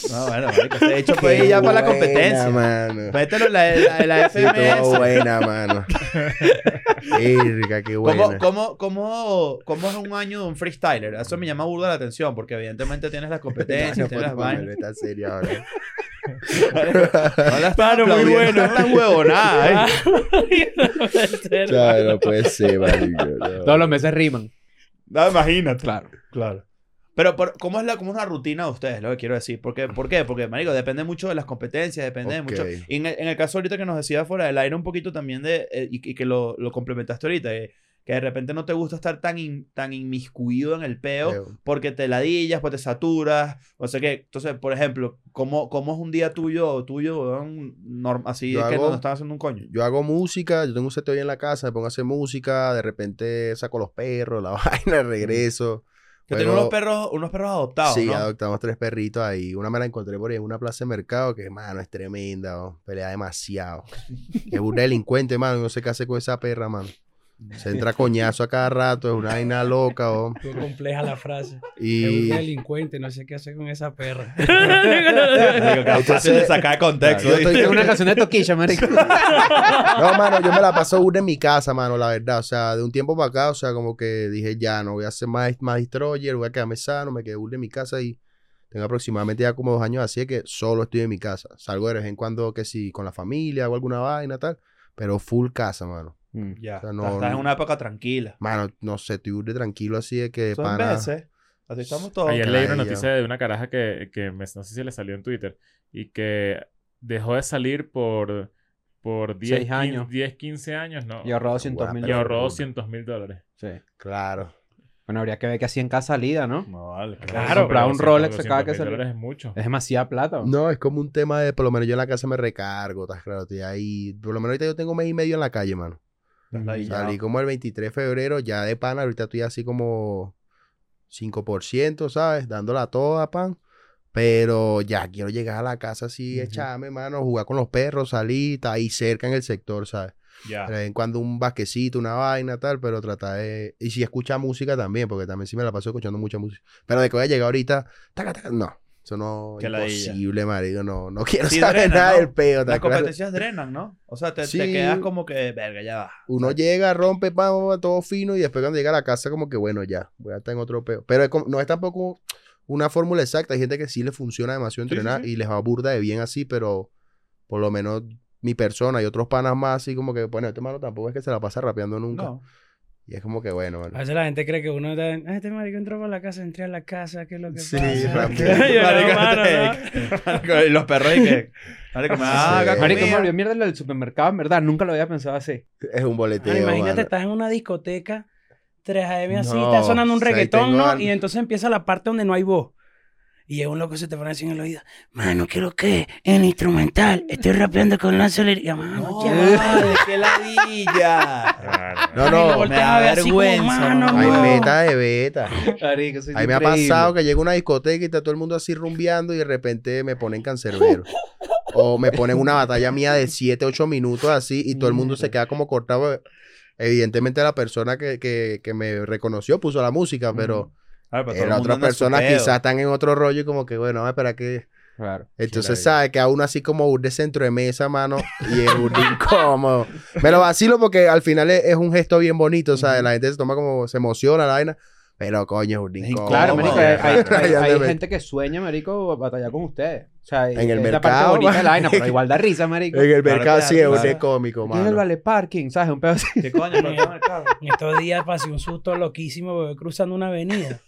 No, bueno, marico, este hecho fue ir ya para la competencia. mano. Mételo en la, la, la Sí, FMS. buena, mano. Verga, qué buena. ¿Cómo, cómo, cómo, ¿Cómo es un año de un freestyler? Eso me llama burda la atención porque evidentemente tienes las competencias, no, tienes las vainas. está serio ahora. No la estás Claro, muy bueno. No estás huevonada, ¿eh? Claro, no puede ser, marico. no. Todos los meses riman. No, imagínate. Claro. Claro. Pero, por- ¿cómo es, la, ¿cómo es una rutina de ustedes? Lo que quiero decir. Porque, ¿Por qué? Porque, marico, depende mucho de las competencias, depende de Ok. mucho... Y en el, en el caso ahorita que nos decía fuera del aire un poquito también de... eh, y, y que lo, lo complementaste ahorita, eh, que de repente no te gusta estar tan, in- tan inmiscuido en el peo porque te ladillas, pues te saturas, o sea que, entonces, por ejemplo, ¿cómo, cómo es un día tuyo, tuyo, weón, norm- así Yo que hago- no estás haciendo un coño? Yo hago música, yo tengo un set hoy en la casa, me pongo a hacer música, de repente saco los perros, la vaina, regreso. Que tengo unos perros, unos perros adoptados, Sí, ¿no? adoptamos tres perritos ahí. Una me la encontré por ahí en una plaza de mercado que, mano, es tremenda, pelea demasiado. es un delincuente, mano, no sé qué hace con esa perra, mano. Se entra coñazo a cada rato, es una vaina loca, oh. Qué compleja la frase. Es Y un delincuente, no sé qué hacer con esa perra. Digo, es fácil de Entonces- sacar de contexto. Yo estoy- ¿viste? Es una canción de Toquilla, marico. No, mano, yo me la paso una en mi casa, mano, la verdad. O sea, de un tiempo para acá, o sea, como que dije, ya, no voy a hacer más, más destroyer, voy a quedarme sano, me quedé burda en mi casa y tengo aproximadamente ya como dos años así que solo estoy en mi casa. Salgo de vez en cuando que si con la familia hago alguna vaina, tal, pero full casa, mano. Ya, O sea, no- estás en una época tranquila. Mano, no sé, estoy burda tranquilo así de que Son pana- veces. Así estamos todos. Ayer leí una noticia de una caraja que, que me- no sé si le salió en Twitter y que dejó de salir por, por 10, Seis 15, años. 10, 15 años, ¿no? Y ahorró 200 mil Y Pero- ahorró 200 mil dólares. Sí. Claro. Bueno, habría que ver que así en cada salida, ¿no? No, vale. Claro, comprar un 200 Rolex cada que 200.000 sale. dólares es mucho. Es demasiada plata. ¿no? No, es como un tema de, por lo menos yo en la casa me recargo, estás claro, estoy ahí. Por lo menos ahorita yo tengo mes y medio en la calle, mano. Salí como el 23 de febrero, ya de pan, ahorita estoy así como 5%, ¿sabes? Dándola toda, pan. Pero ya quiero llegar a la casa así, echarme, mano, jugar con los perros, salir, está ahí cerca en el sector, ¿sabes? Ya. De vez en cuando un basquecito, una vaina, tal, pero tratar de... Y si escucha música también, porque también sí me la paso escuchando mucha música. Pero de que voy a llegar ahorita, taca, taca, no. Eso no ladilla. imposible, marico. No, no quiero Sí, saber nada ¿no? del peo. ¿estás Las competencias drenan, ¿no? O sea, te, te quedas como que, verga, ya va. Uno llega, rompe, pam, todo fino y después cuando llega a la casa como que bueno, ya, voy a estar en otro peo. Pero es como- no es tampoco una fórmula exacta. Hay gente que sí le funciona demasiado entrenar sí. y les va burda de bien así, pero por lo menos mi persona y otros panas más así como que, bueno, este mano tampoco es que se la pasa rapeando nunca. No. Y es como que bueno, A mano. veces la gente cree que uno está... "Ah, Este marico entró por la casa, entré a la casa, ¿qué es lo que Sí, pasa? no, Marico, no. Marico, y los perros y que. Marico, me Sí. Marico, me volvió mierda lo del supermercado, en verdad. Nunca lo había pensado así. Es un boleteo, Mano, imagínate, mano. estás en una discoteca, 3 AM así, No, está sonando un reggaetón, ¿no? al- Y entonces empieza la parte donde no hay voz. Y es un loco que se te pone así en el oído. Mano, ¿qué lo que? En instrumental. Estoy rapeando con la acelería. Mano, No, ya. vale, qué ladilla. No, Ay, no, lo volteas a ver así como, vergüenza. Hay no. beta de beta. Marico, soy A mí me ha pasado que llega a una discoteca y está todo el mundo así rumbeando y de repente me ponen cancerbero. o me ponen una batalla mía de 7, 8 minutos así y todo el mundo se queda como cortado. Evidentemente la persona que, que, que me reconoció puso la música, pero pero todo eh, el las mundo otras personas quizás están en otro rollo y como que bueno, vamos a esperar que... Claro. Entonces, Sí, ¿sabes? Que a uno así como de centro de mesa, mano, y es un incómodo. Me lo vacilo porque al final es, es un gesto bien bonito, ¿sabes? La gente se toma como, se emociona la vaina, pero coño, es un Es incómodo. Claro, marico, hay, hay- hay- hay gente que sueña, marico, batallar con ustedes. O sea, En el es la parte mercado, bonita de la vaina, pero igual da risa, marico. En el Claro mercado que sí es un risa. cómico, ¿Qué es el mano. vale parking? ¿Sabes? Un pedo así. ¿Qué coño? ¿Pero qué mercado? En estos días pasé un susto loquísimo porque cruzando una avenida.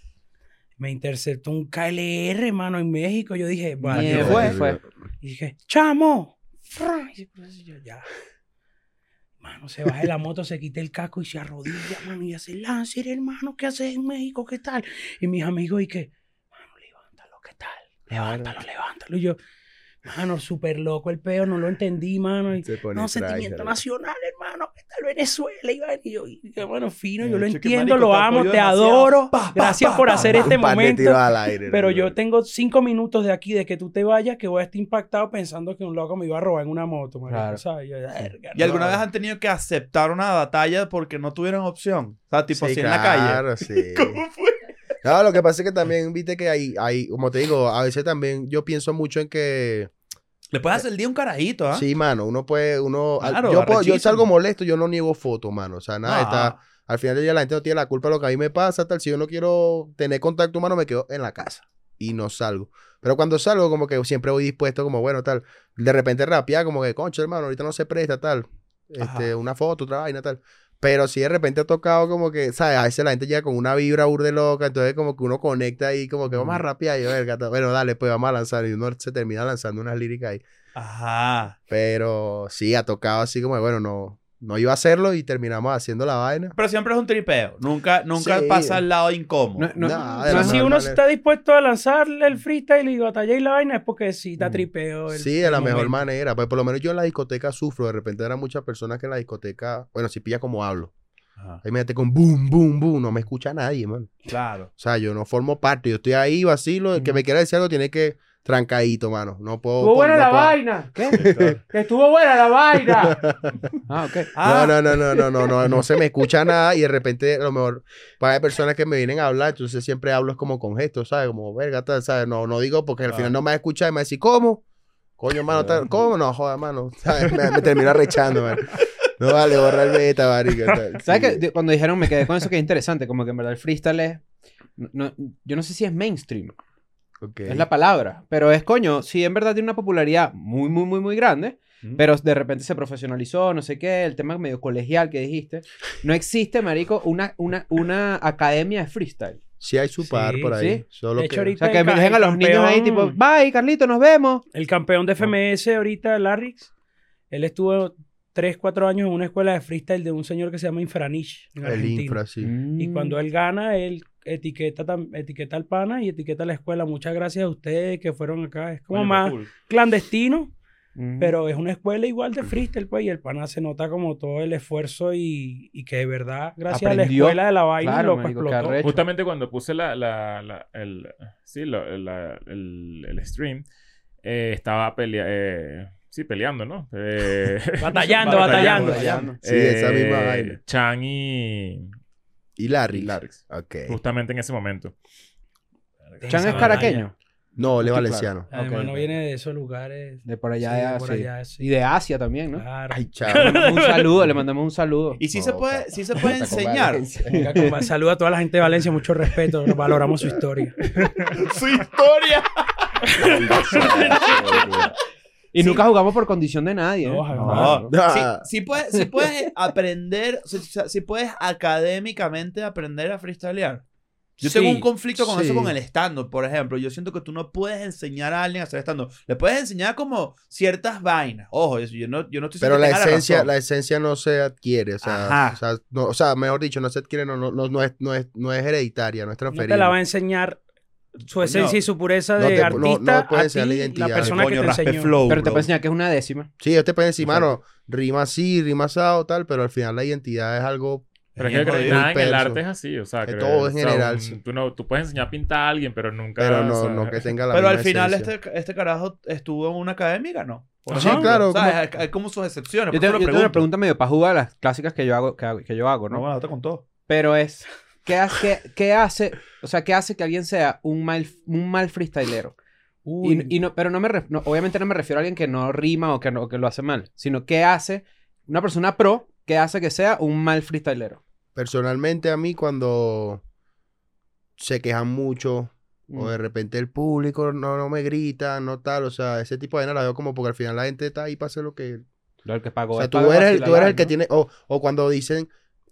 Me interceptó un KLR, mano, en México. Yo dije, vale, Mierda, fue. ¿qué fue? Y dije, ¡chamo! Y así, yo, ya. Mano, se baja de la moto, se quita el casco y se arrodilla, mano, y hace, Lancer, hermano, ¿qué haces en México? ¿Qué tal? Y mis amigos, y que, mano, levántalo, ¿qué tal? Levántalo, levántalo. Y yo, mano, súper loco el peo, no lo entendí, mano. Y, Se pone no, sentimiento nacional, hermano. ¿Qué tal Venezuela? Y, vaina, y yo, y, hermano, fino, yo lo entiendo, marico, lo amo, te adoro. Pa, pa, Gracias pa, por pa. hacer este momento. tiros al aire, Pero yo tengo cinco minutos de aquí de que tú te vayas que voy a estar impactado pensando que un loco me iba a robar en una moto, marico, Claro. ¿sabes? Yo, "Verga, ¿Y alguna no". vez han tenido que aceptar una batalla porque no tuvieron opción? O sea, tipo Sí, así en la calle. claro, sí. No, lo que pasa es que también, viste que hay, hay, como te digo, a veces también yo pienso mucho en que, Le puedes hacer el día un carajito, ¿ah? sí, mano, uno puede, uno, Claro, yo, puedo- yo salgo molesto, yo no niego fotos, mano, o sea, nada, No. está, al final del día la gente no tiene la culpa de lo que a mí me pasa, tal, si yo no quiero tener contacto humano, me quedo en la casa y no salgo. Pero cuando salgo, como que siempre voy dispuesto, como bueno, tal, de repente rapear, como que, concha, hermano, ahorita no se presta, tal, este, Ajá. una foto, otra vaina, tal. Pero si de repente ha tocado como que, ¿sabes? A veces la gente llega con una vibra burde loca, entonces como que uno conecta ahí, como que vamos a rapear y yo, verga, bueno, dale, pues vamos a lanzar y uno se termina lanzando unas líricas ahí. Ajá. Pero sí, ha tocado así como, bueno, no, no iba a hacerlo y terminamos haciendo la vaina. Pero siempre es un tripeo. Nunca, nunca Sí. pasa al lado incómodo. No, no, No, no, de Pero la si uno manera. está dispuesto a lanzarle el freestyle y batallar y la vaina es porque sí está Mm. tripeo. el- Sí, de la mejor momento. manera. Pues por lo menos yo en la discoteca sufro. De repente eran muchas personas que en la discoteca, bueno, si pilla como hablo. Ajá. Ahí me mete con boom, boom, boom. No me escucha nadie, man. Claro. O sea, yo no formo parte. Yo estoy ahí, vacilo. El que me quiera decir algo tiene que trancadito, mano. No puedo. Estuvo buena no la puedo- vaina. ¿Qué? Que estuvo buena la vaina. ah, ok. Ah, No, no, no, no, no, no, no, no se me escucha nada y de repente a lo mejor pues, hay personas que me vienen a hablar, entonces siempre hablo es como con gestos, ¿sabes? Como, verga, tal, ¿sabes? No, no digo porque al Ah. final no me va a escuchar y me va a decir, ¿cómo? Coño, mano, tal, ¿cómo? No, joda, mano. ¿Sabes? Me, me termina rechando, man. No vale, borra el beta, marica. ¿Sabes Sí. que cuando dijeron, me quedé con eso que es interesante, como que en verdad el freestyle es. no- no- yo no sé si es mainstream, Ok. es la palabra, pero es coño, sí en verdad tiene una popularidad muy, muy, muy, muy grande, Mm. pero de repente se profesionalizó, no sé qué, el tema medio colegial que dijiste. No existe, marico, una, una, una academia de freestyle. Sí hay su par Sí, por ahí. sí. Solo De hecho, que... O ahorita sea, que me dejen a los niños ahí tipo, bye, Carlito, nos vemos. El campeón de FMS ahorita, Larrix, él estuvo 3, 4 años en una escuela de freestyle de un señor que se llama Infranish. En El infra, sí. Mm. Y cuando él gana, él etiqueta, tam- etiqueta al pana y etiqueta a la escuela. Muchas gracias a ustedes que fueron acá. Es como más cool. clandestino, pero es una escuela igual de freestyle, pues. Y el pana se nota como todo el esfuerzo y, y que de verdad, gracias Aprendió. a la escuela de la vaina, Claro, loco, explotó. Justamente cuando puse la, la, la- el, sí, la- el, el stream, eh, estaba pelea eh, sí, peleando, ¿no? Eh, Batallando, batallando. Sí, esa misma eh, vaina. Chan y Y Larry. Larix. Ok. Justamente en ese momento. ¿Chan es caraqueño? No, él es Claro. valenciano. Además, Ok, no viene de esos lugares. De por allá, Sí, de- por allá, sí. Y de Asia también, ¿no? Claro. Ay, mandamos un saludo, le mandamos un saludo. Y sí se puede, sí se puede enseñar. Saluda a toda la gente de Valencia, mucho respeto, valoramos su historia. Su historia. Y nunca jugamos por condición de nadie. ¿eh? No. No. Ah. Sí, sí puedes, sí puedes aprender, o sea, sí puedes académicamente aprender a freestylear. Yo tengo un conflicto con sí. eso con el stand-up, por ejemplo. Yo siento que tú no puedes enseñar a alguien a hacer stand-up. Le puedes enseñar como ciertas vainas. Ojo, eso, yo no, yo no estoy Pero la esencia, razón. la esencia no se adquiere, o sea, o sea, no- o sea, mejor dicho, no se adquiere, no, no, no, no es, no, es, no es hereditaria, no es No transferible. te la va a enseñar su Coño, esencia y su pureza no de te- no- no artista puede a enseñar la ti, identidad. la persona Coño, que te raspe enseñó. flow, Pero te bro. puedo enseñar que es una décima. Sí, yo te puedo decir, mano, rima así, rima asado, tal, pero al final la identidad es algo... Pero es que nada en el arte es así, o sea, Que todo en o sea, general, un- sí. tú, no, tú puedes enseñar a pintar a alguien, pero nunca... Pero no, o sea, no que tenga la Pero al misma final esencia. este, este carajo estuvo en una académica, ¿no? Ejemplo. claro, O sea, como- hay, hay como sus excepciones. Yo tengo, yo tengo una pregunta medio pajuga de las clásicas que yo hago, que, hago- que yo hago, ¿no? No, bueno, te contó. Pero es, ¿qué, hace- qué, qué hace, o sea, qué hace que alguien sea un mal, un mal freestylero? Y, y no, pero no me, ref- no- obviamente no me refiero a alguien que no rima o que, no, que lo hace mal, sino qué hace una persona pro que hace que sea un mal freestylero. Personalmente a mí cuando se quejan mucho o de repente el público no, no me grita, no tal, o sea, ese tipo de vaina la veo como porque al final la gente está ahí para hacer lo que... Lo que pagó. O sea, es tú pago eres, el, vacilar, tú eres el que ¿no? tiene... O, o cuando dicen,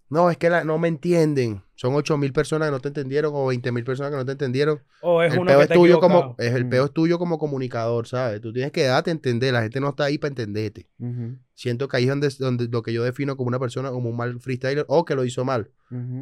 no, es que la- no me entienden, son 8 mil personas que no te entendieron o 20 mil personas que no te entendieron. o es el uno peo que es tuyo como... Es, el Mm. peo es tuyo como comunicador, ¿sabes? Tú tienes que darte a entender, la gente no está ahí para entenderte. Siento que ahí es donde, donde lo que yo defino como una persona como un mal freestyler o que lo hizo mal.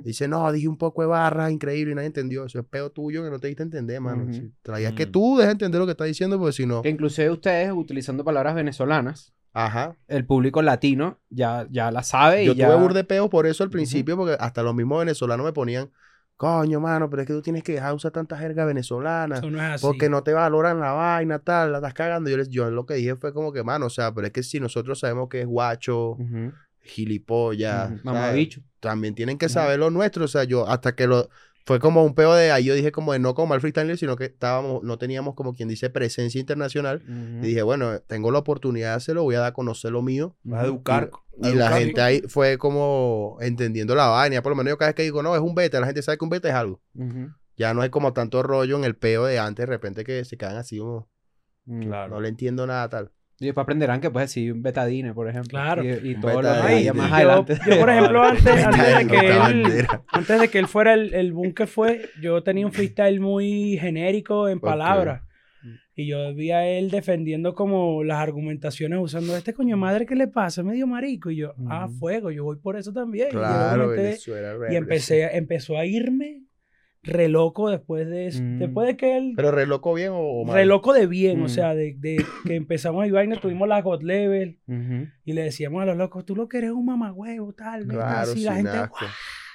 Dice, no, dije un poco de barras increíble y nadie entendió. Eso es peo tuyo que no te diste a entender, mano. Ujú. Si traías que Mm. tú dejes entender lo que estás diciendo, porque si no. Que inclusive ustedes, utilizando palabras venezolanas, Ajá. el público latino ya, ya la sabe y Yo ya... tuve burde peo por eso al principio, porque hasta los mismos venezolanos me ponían, coño, mano, pero es que tú tienes que dejar de usar tanta jerga venezolana. Eso no es así. Porque no te valoran la vaina, tal, la estás cagando. Yo, les, yo lo que dije fue como que, mano, o sea, pero es que si nosotros sabemos que es guacho, Ujú, gilipollas, también tienen que saber lo nuestro. O sea, yo hasta que lo. Fue como un peo de ahí. Yo dije como de no como al freestyle, sino que estábamos, no teníamos como quien dice presencia internacional. Ujú. Y dije, bueno, tengo la oportunidad de hacerlo, voy a dar a conocer lo mío. Vas a educar. a Y la educar. gente ahí fue como entendiendo la vaina. Por lo menos yo cada vez que digo, no, es un beta, la gente sabe que un beta es algo. Ujú. Ya no hay como tanto rollo en el peo de antes, de repente que se quedan así como, Mm. Claro. no le entiendo nada tal. Y después aprenderán que puedes decir un betadine, por ejemplo. Claro. Y, y todo lo que betadine. más Yo- adelante. Yo, por ejemplo, antes, antes de que él, antes de que él fuera el, el boom que fue, yo tenía un freestyle muy genérico en palabras. Y yo vi a él defendiendo como las argumentaciones usando este coño madre, ¿qué le pasa? Medio marico. Y yo, ah, Ujú. fuego, yo voy por eso también. Y yo Claro, comenté- Venezuela. y empecé, empezó a irme re loco después de eso. Mm. Después de que él... Pero re loco bien o, mal. Re loco de bien, o Mm. sea, de, de que empezamos a ir vaina, tuvimos la God Level y le decíamos a los locos, tú lo que eres un mamagüevo, tal, Claro, así, la gente... asco.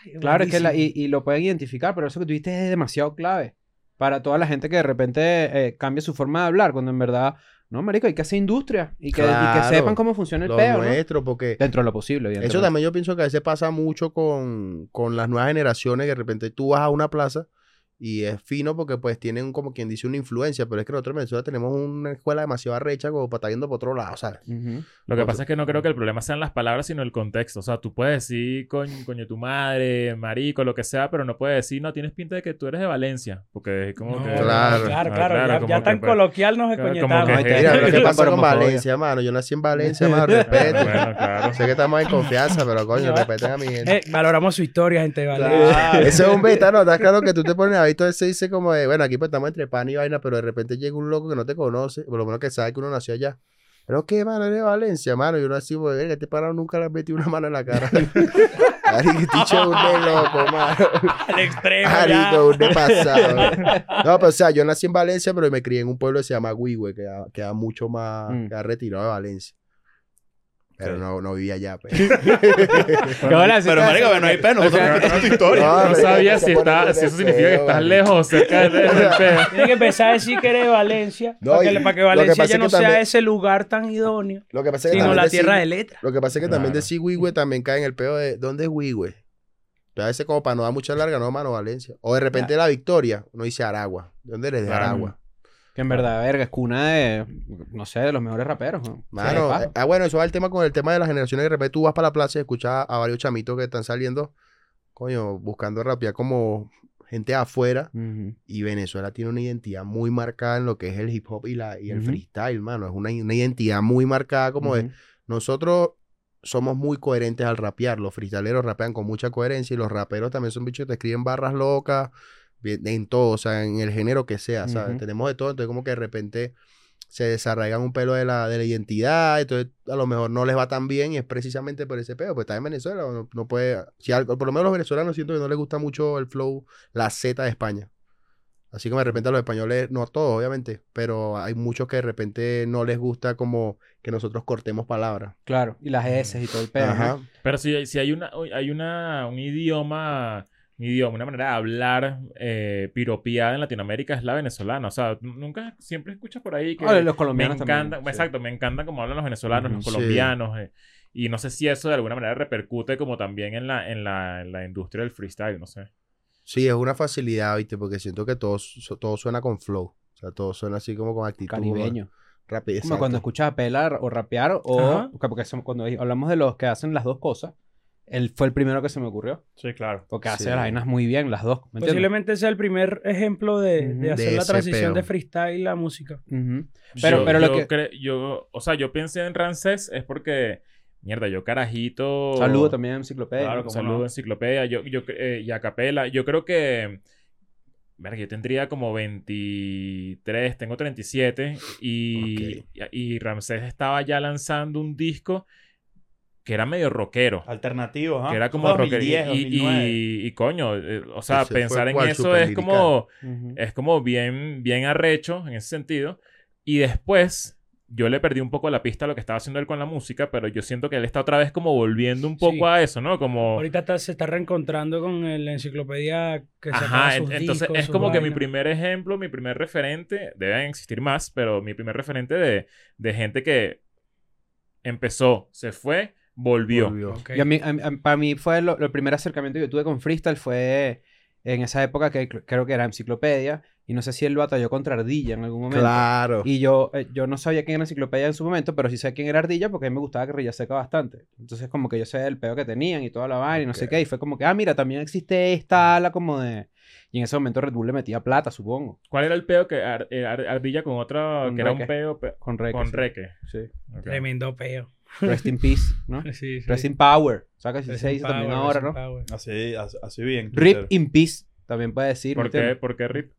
"Guay, Claro, es que la- buenísimo". y, y lo pueden identificar, pero eso que tuviste es demasiado clave para toda la gente que de repente eh, cambia su forma de hablar, cuando en verdad, no, marico, hay que hacer industria y que, y que Claro. sepan cómo funciona el Lo peo, ¿no? nuestro, porque Dentro de lo posible, evidentemente. Eso también yo pienso que a veces pasa mucho con, con las nuevas generaciones, que de repente tú vas a una plaza Y es fino porque pues tienen como quien dice una influencia, pero es que nosotros en Venezuela tenemos una escuela demasiado arrecha como para estar yendo por otro lado, ¿sabes? Ujú. Lo que Otro- pasa es que no creo que el problema sean las palabras, sino el contexto. O sea, tú puedes decir coño, coño tu madre, marico, lo que sea, pero no puedes decir, no, tienes pinta de que tú eres de Valencia. Porque es como No, que... Claro. claro, Ah, claro. claro, ya, como ya que, tan pues, coloquial nos como escoñetamos. que- Ay, te- Mira, lo que pasa con. Valencia, mano. Yo nací en Valencia, mano, respeto. Bueno, claro. Sé que estamos en confianza, pero coño, respeten a mi gente. Eh, valoramos su historia, gente de Valencia. Claro. Ese es un beta, ¿no? Está claro que tú te pones todo se dice como de, bueno, aquí pues estamos entre pan y vaina, pero de repente llega un loco que no te conoce, por lo menos que sabe que uno nació allá. Pero qué, mano, eres de Valencia, mano. Yo nací, pues, verga, este parado nunca le has metido una mano en la cara. Arico, dicho un de loco, mano. Al extremo Arico, ya. un de pasado. No, pero o sea, yo nací en Valencia, pero me crié en un pueblo que se llama Huigüe, que queda, queda mucho más, Mm. queda retirado de Valencia. Pero no, no vivía allá, pues. ¿Qué bola, Pero, marico, bueno, hay pena. Nosotros tu historia. No, No sabía si, está, si eso significa que estás lejos o cerca del peo. Tiene que empezar a decir que eres de Valencia. No, para, y que, para que Valencia ya no que sea también- ese lugar tan idóneo, Lo que pasa es que sino también la tierra de letra. Lo que pasa es que también Claro. decir Huigüe también cae en el peo de ¿dónde es Huigüe? A veces como para no dar mucha larga, no, mano, Valencia. O de repente la Victoria, uno dice Aragua. ¿De dónde eres? De Claro. Aragua. Que en verdad, verga, es cuna de, no sé, de los mejores raperos. ¿no? Mano, Sí, eh, ah, bueno, eso va el tema con el tema de las generaciones. De repente tú vas para la plaza y escuchas a varios chamitos que están saliendo, coño, buscando rapear como gente afuera. Y Venezuela tiene una identidad muy marcada en lo que es el hip hop y, la, y el freestyle, mano. Es una, una identidad muy marcada como de. Nosotros somos muy coherentes al rapear. Los freestyleros rapean con mucha coherencia y los raperos también son bichos que te escriben barras locas en todo, o sea, en el género que sea, ¿sabes? Ujú. Tenemos de todo, entonces como que de repente se desarraigan un pelo de la, de la identidad, entonces a lo mejor no les va tan bien y es precisamente por ese pelo, pues está en Venezuela, no, no puede, si algo, por lo menos los venezolanos siento que no les gusta mucho el flow, la Z de España. Así como de repente a los españoles, no a todos, obviamente, pero hay muchos que de repente no les gusta como que nosotros cortemos palabras. Claro, y las S y todo el pedo. Pero si, si hay una, hay una, un idioma, idioma, una manera de hablar eh, piropiada en Latinoamérica es la venezolana. O sea, nunca, siempre escuchas por ahí que Ah, los me colombianos encanta, también, sí. exacto, me encanta cómo hablan los venezolanos, los sí. colombianos. eh, y no sé si eso de alguna manera repercute como también en la, en la, en la industria del freestyle, no sé. Sí, es una facilidad, ¿viste? Porque siento que todo, todo suena con flow. O sea, todo suena así como con actitud. Caribeño. Rápido. Como cuando escuchas a pelar o rapear o... Ajá. Porque porque son- cuando hablamos de los que hacen las dos cosas, él fue el primero que se me ocurrió. Sí, claro. Porque hace Sí. las vainas muy bien, las dos. ¿me entiendes? Posiblemente sea el primer ejemplo de, de hacer De la transición peo. de freestyle a música. Pero- yo, pero lo yo que- cre- yo, o sea, yo pensé en Ramsés es porque, mierda, yo carajito... Saludo también a Enciclopedia. Claro, Saludo no. enciclopedia. Yo, yo, eh, y a capela. Yo creo que. Verga, yo tendría como 23, tengo 37. Y, y, y Ramsés estaba ya lanzando un disco que era medio rockero. Alternativo, ¿ah? Que era como 2010, rockero. Y, y, 2009. y- y coño, eh, o sea, Ese pensar en eso es como. Es como bien, bien arrecho en ese sentido. Y después. Yo le perdí un poco la pista a lo que estaba haciendo él con la música, pero yo siento que él está otra vez como volviendo un poco Sí. a eso, ¿no? Como... Ahorita está- se está reencontrando con el- la enciclopedia que Ajá, sus en- entonces discos, es como que mi primer ejemplo, mi primer referente, deben existir más, pero mi primer referente de, de gente que empezó, se fue, volvió. Volvió. Ok. Y a mí, a a- para mí fue lo, el primer acercamiento que tuve con freestyle fue en esa época que cr- creo que era enciclopedia y no sé si él batalló contra Ardilla en algún momento. Claro. Y yo, eh, yo no sabía quién era enciclopedia en su momento, pero sí sé quién era Ardilla porque a mí me gustaba Guerrilla Seca bastante. Entonces como que yo sé el peo que tenían y toda la vaina y no sé qué. Y fue como que, ah, mira, también existe esta ala como de... Y en ese momento Red Bull le metía plata, supongo. ¿Cuál era el peo que Ar- eh, Ar- Ardilla con otra, Con que era un Reque. peo pe- Con Reque. con sí. Reque? Sí. Ok. Tremendo peo. Rest in peace, ¿no? Sí, sí. Rest in power. O sea Rest se in dice también power, ahora, ¿no? power. Así, así, bien. Rip in peace. También puede decir. ¿me ¿Por qué? ¿Por qué Rip?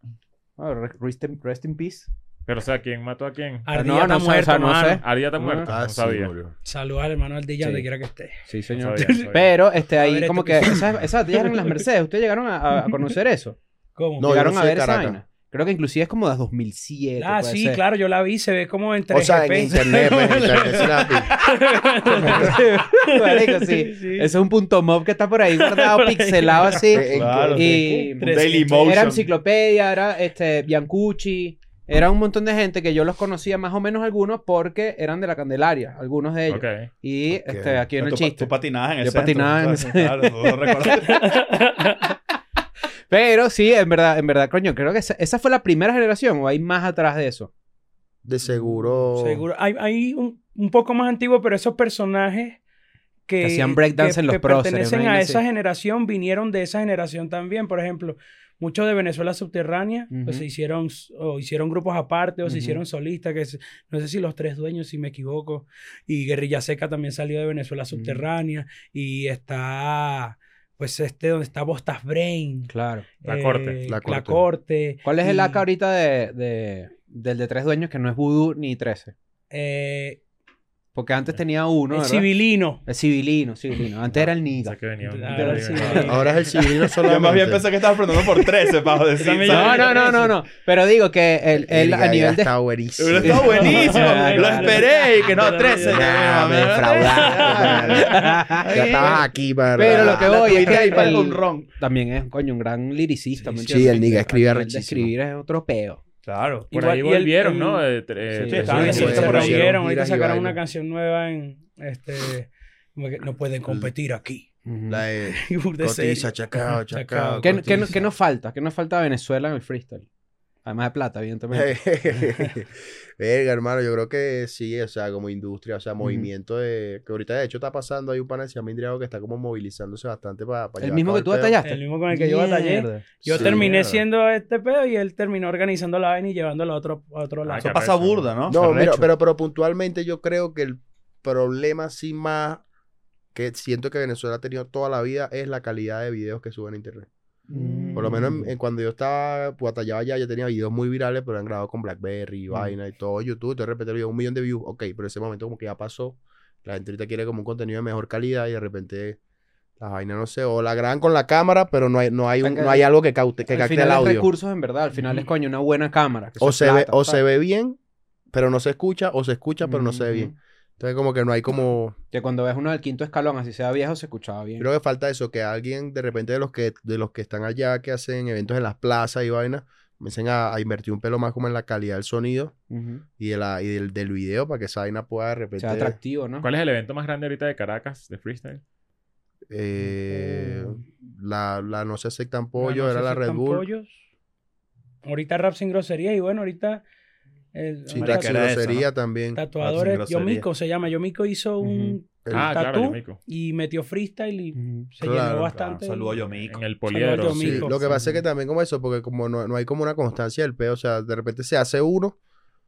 Ah, re- rest, in, rest in peace. Pero, o sea, ¿quién mató a quién? Ardilla no, está no sé, o muerto, sea, no sé. Ardilla está Ah, muerto. Ah, no sí, sabía. murió. Saludos al hermano Ardilla Sí. donde quiera que esté. Sí, señor. sabía, no sabía. Pero este, ahí ver, como que esas, esas eran las Mercedes. ¿Ustedes llegaron a, a conocer eso? ¿Cómo? No, ¿Llegaron a ver esa vaina? Creo que inclusive es como de 2007. ah, puede sí, ser. claro, yo la vi, se ve como en 3GP. O sea, en internet, pues, en internet sí la vi. Marico, sí. Sí. Eso es un punto mob que está por ahí guardado, Por ahí. pixelado así. En- Claro. y Dailymotion. era enciclopedia, era este, Biancucci. Era un montón de gente que yo los conocía más o menos algunos porque eran de la Candelaria, algunos de ellos. Ok. Y este, aquí en el Tú, chiste. tú patinabas en el Yo centro, patinaba en el- Claro, tú lo recuerdas. Pero sí, en verdad, en verdad, coño, creo que esa, esa fue la primera generación o hay más atrás de eso. De seguro. Seguro. Hay, hay un, un poco más antiguo, pero esos personajes que, Que hacían breakdance que- en los que próceres, pertenecen a esa generación vinieron de esa generación también. Por ejemplo, muchos de Venezuela subterránea pues se hicieron o hicieron grupos aparte o se hicieron solistas que es- no sé si los tres dueños si me equivoco y Guerrilla Seca también salió de Venezuela subterránea y está pues este donde está Bostas Brain Claro. La eh, Corte. La la Corte. corte ¿Cuál es el y, AK ahorita de, de- del de tres dueños que no es Voodoo ni 13? eh, Porque antes tenía uno, el ¿verdad? civilino El civilino, civilino. Antes era el Niga. Pensé que venía un- Ahora es el civilino solamente. Yo más bien pensé que estabas preguntando por 13 para decir. No, no, no, no, no. Pero digo que el, el- a Verga, nivel de... Está buenísimo. Estado buenísimo. Lo esperé y que no, 13. Nah, me defraudaste. ya estabas aquí para. Pero lo que voy es que para el- un ron. también es, coño, un gran liricista. Sí, el nigga A escribe arrechísimo. escribir es otro peo. Claro. Por Igual- ahí el- volvieron, el- ¿no? Eh, Sí, eh, estaban Sí, proyecto. reunieron, ahorita sacaron una canción nueva en este como que no pueden competir aquí. La de cotiza, chacao, chacao. ¿Qué, qué, no- cotiza. qué nos falta? ¿Qué nos falta a Venezuela en el freestyle? Además de plata, evidentemente. Verga, hermano, yo creo que sí, o sea, como industria, o sea, movimiento de. Que ahorita de hecho está pasando, hay un pana que se llama Indriago que está como movilizándose bastante para. el mismo que tú batallaste. El mismo con el que yo batallé. Yo Sí, terminé mierda. siendo este pedo y él terminó organizando la vaina y llevándola a otro, a otro lado. Ah, Eso qué pasa burda, ¿no? No, mira, pero, pero puntualmente yo creo que el problema sí más que siento que Venezuela ha tenido toda la vida es la calidad de videos que suben a internet. Por lo menos en, en cuando yo estaba, pues batallaba allá, yo tenía videos muy virales, pero han grabado con Blackberry y vaina y todo YouTube. De repente le un millón de views, ok, pero ese momento como que ya pasó. La gente ahorita quiere como un contenido de mejor calidad y de repente la vaina, no sé, o la graban con la cámara, pero no hay, no hay, un- no hay algo que, caute, que al capte final el es audio. recursos en verdad. Al final es coño una buena cámara. O, se es ve, o se ve bien, pero no se escucha, o se escucha, pero no se ve bien. Entonces como que no hay como... Que cuando ves uno del quinto escalón, así sea viejo, se escuchaba bien. Creo que falta eso, que alguien de repente de los que, de los que están allá, que hacen eventos en las plazas y vaina, comiencen a, a invertir un pelo más como en la calidad del sonido y, de la, y del, del video para que esa vaina pueda de repente... Sea atractivo, ¿no? ¿Cuál es el evento más grande ahorita de Caracas de freestyle? eh, la, la no se aceptan pollo, No era se la Red aceptan Bull. pollos. Ahorita rap sin grosería y bueno, ahorita el, Sí, también. tatuadores, grosería. Yomiko se llama, Yomiko hizo un El- ah, claro, tatú y metió freestyle y se Claro, llenó bastante. Saludo a y- Yomico. En el Saludos poliedro. a Sí, Yomico. lo que pasa es que también como eso, porque como no, no hay como una constancia del peo, o sea, de repente se hace uno,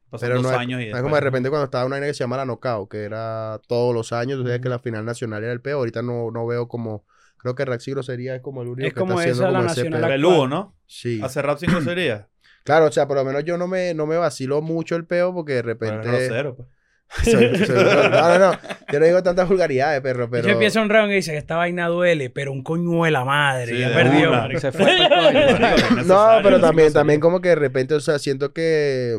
Pasan pero no años y no como de repente cuando estaba una vaina que se llama la Knockout, que era todos los años, tú sabes que la final nacional era el peo, ahorita no, no veo como, creo que Raxi Grosería es como el único Es que como está haciendo esa, la como nacional. Peludo, ¿no? Sí. Hace rap sin grosería. Claro, o sea, por lo menos yo no me, no me vacilo mucho el peo porque de Pero repente... es grosero, pues. Soy- soy- no, no, no, yo no digo tantas vulgaridades, perro, pero... Yo empiezo un round y dice que esta vaina duele, pero un coño de la madre. Sí, ya de perdió. una. Se fue coño. No, pero también, también como que de repente, o sea, siento que,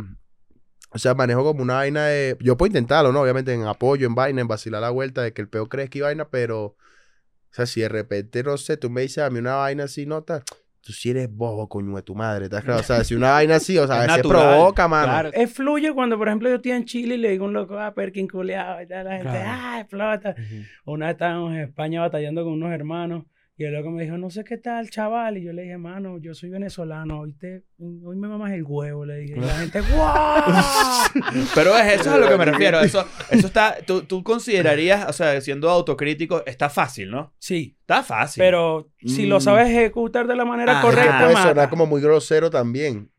o sea, manejo como una vaina de, yo puedo intentarlo, ¿no? Obviamente en apoyo, en vaina, en vacilar la vuelta, de que el peo crezca y vaina, pero, o sea, si de repente, no sé, tú me dices a mí una vaina así, no, tal, tú sí eres bobo, coño de tu madre, ¿estás claro? O sea, si una vaina así, o sea, a Es veces natural, provoca, mano. Claro. Es fluye cuando, por ejemplo, yo estoy en Chile y le digo a un loco, ah, Perkin culeado, y tal, la gente, Claro. ah, explota. Una vez estábamos en España batallando con unos hermanos y el loco me dijo, no sé qué tal, chaval. Y yo le dije, mano, yo soy venezolano, hoy, te, hoy me mamas el huevo, le dije. Y la gente, ¡guau! Pero es eso es a lo que me refiero. Eso, eso está. Tú, tú considerarías, o sea, siendo autocrítico, está fácil, ¿no? sí, Está fácil. pero si lo Mm. sabes ejecutar de la manera Ajá. Que correcta, mata. sonar como muy grosero también.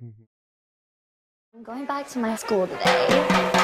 I'm going back to my school today.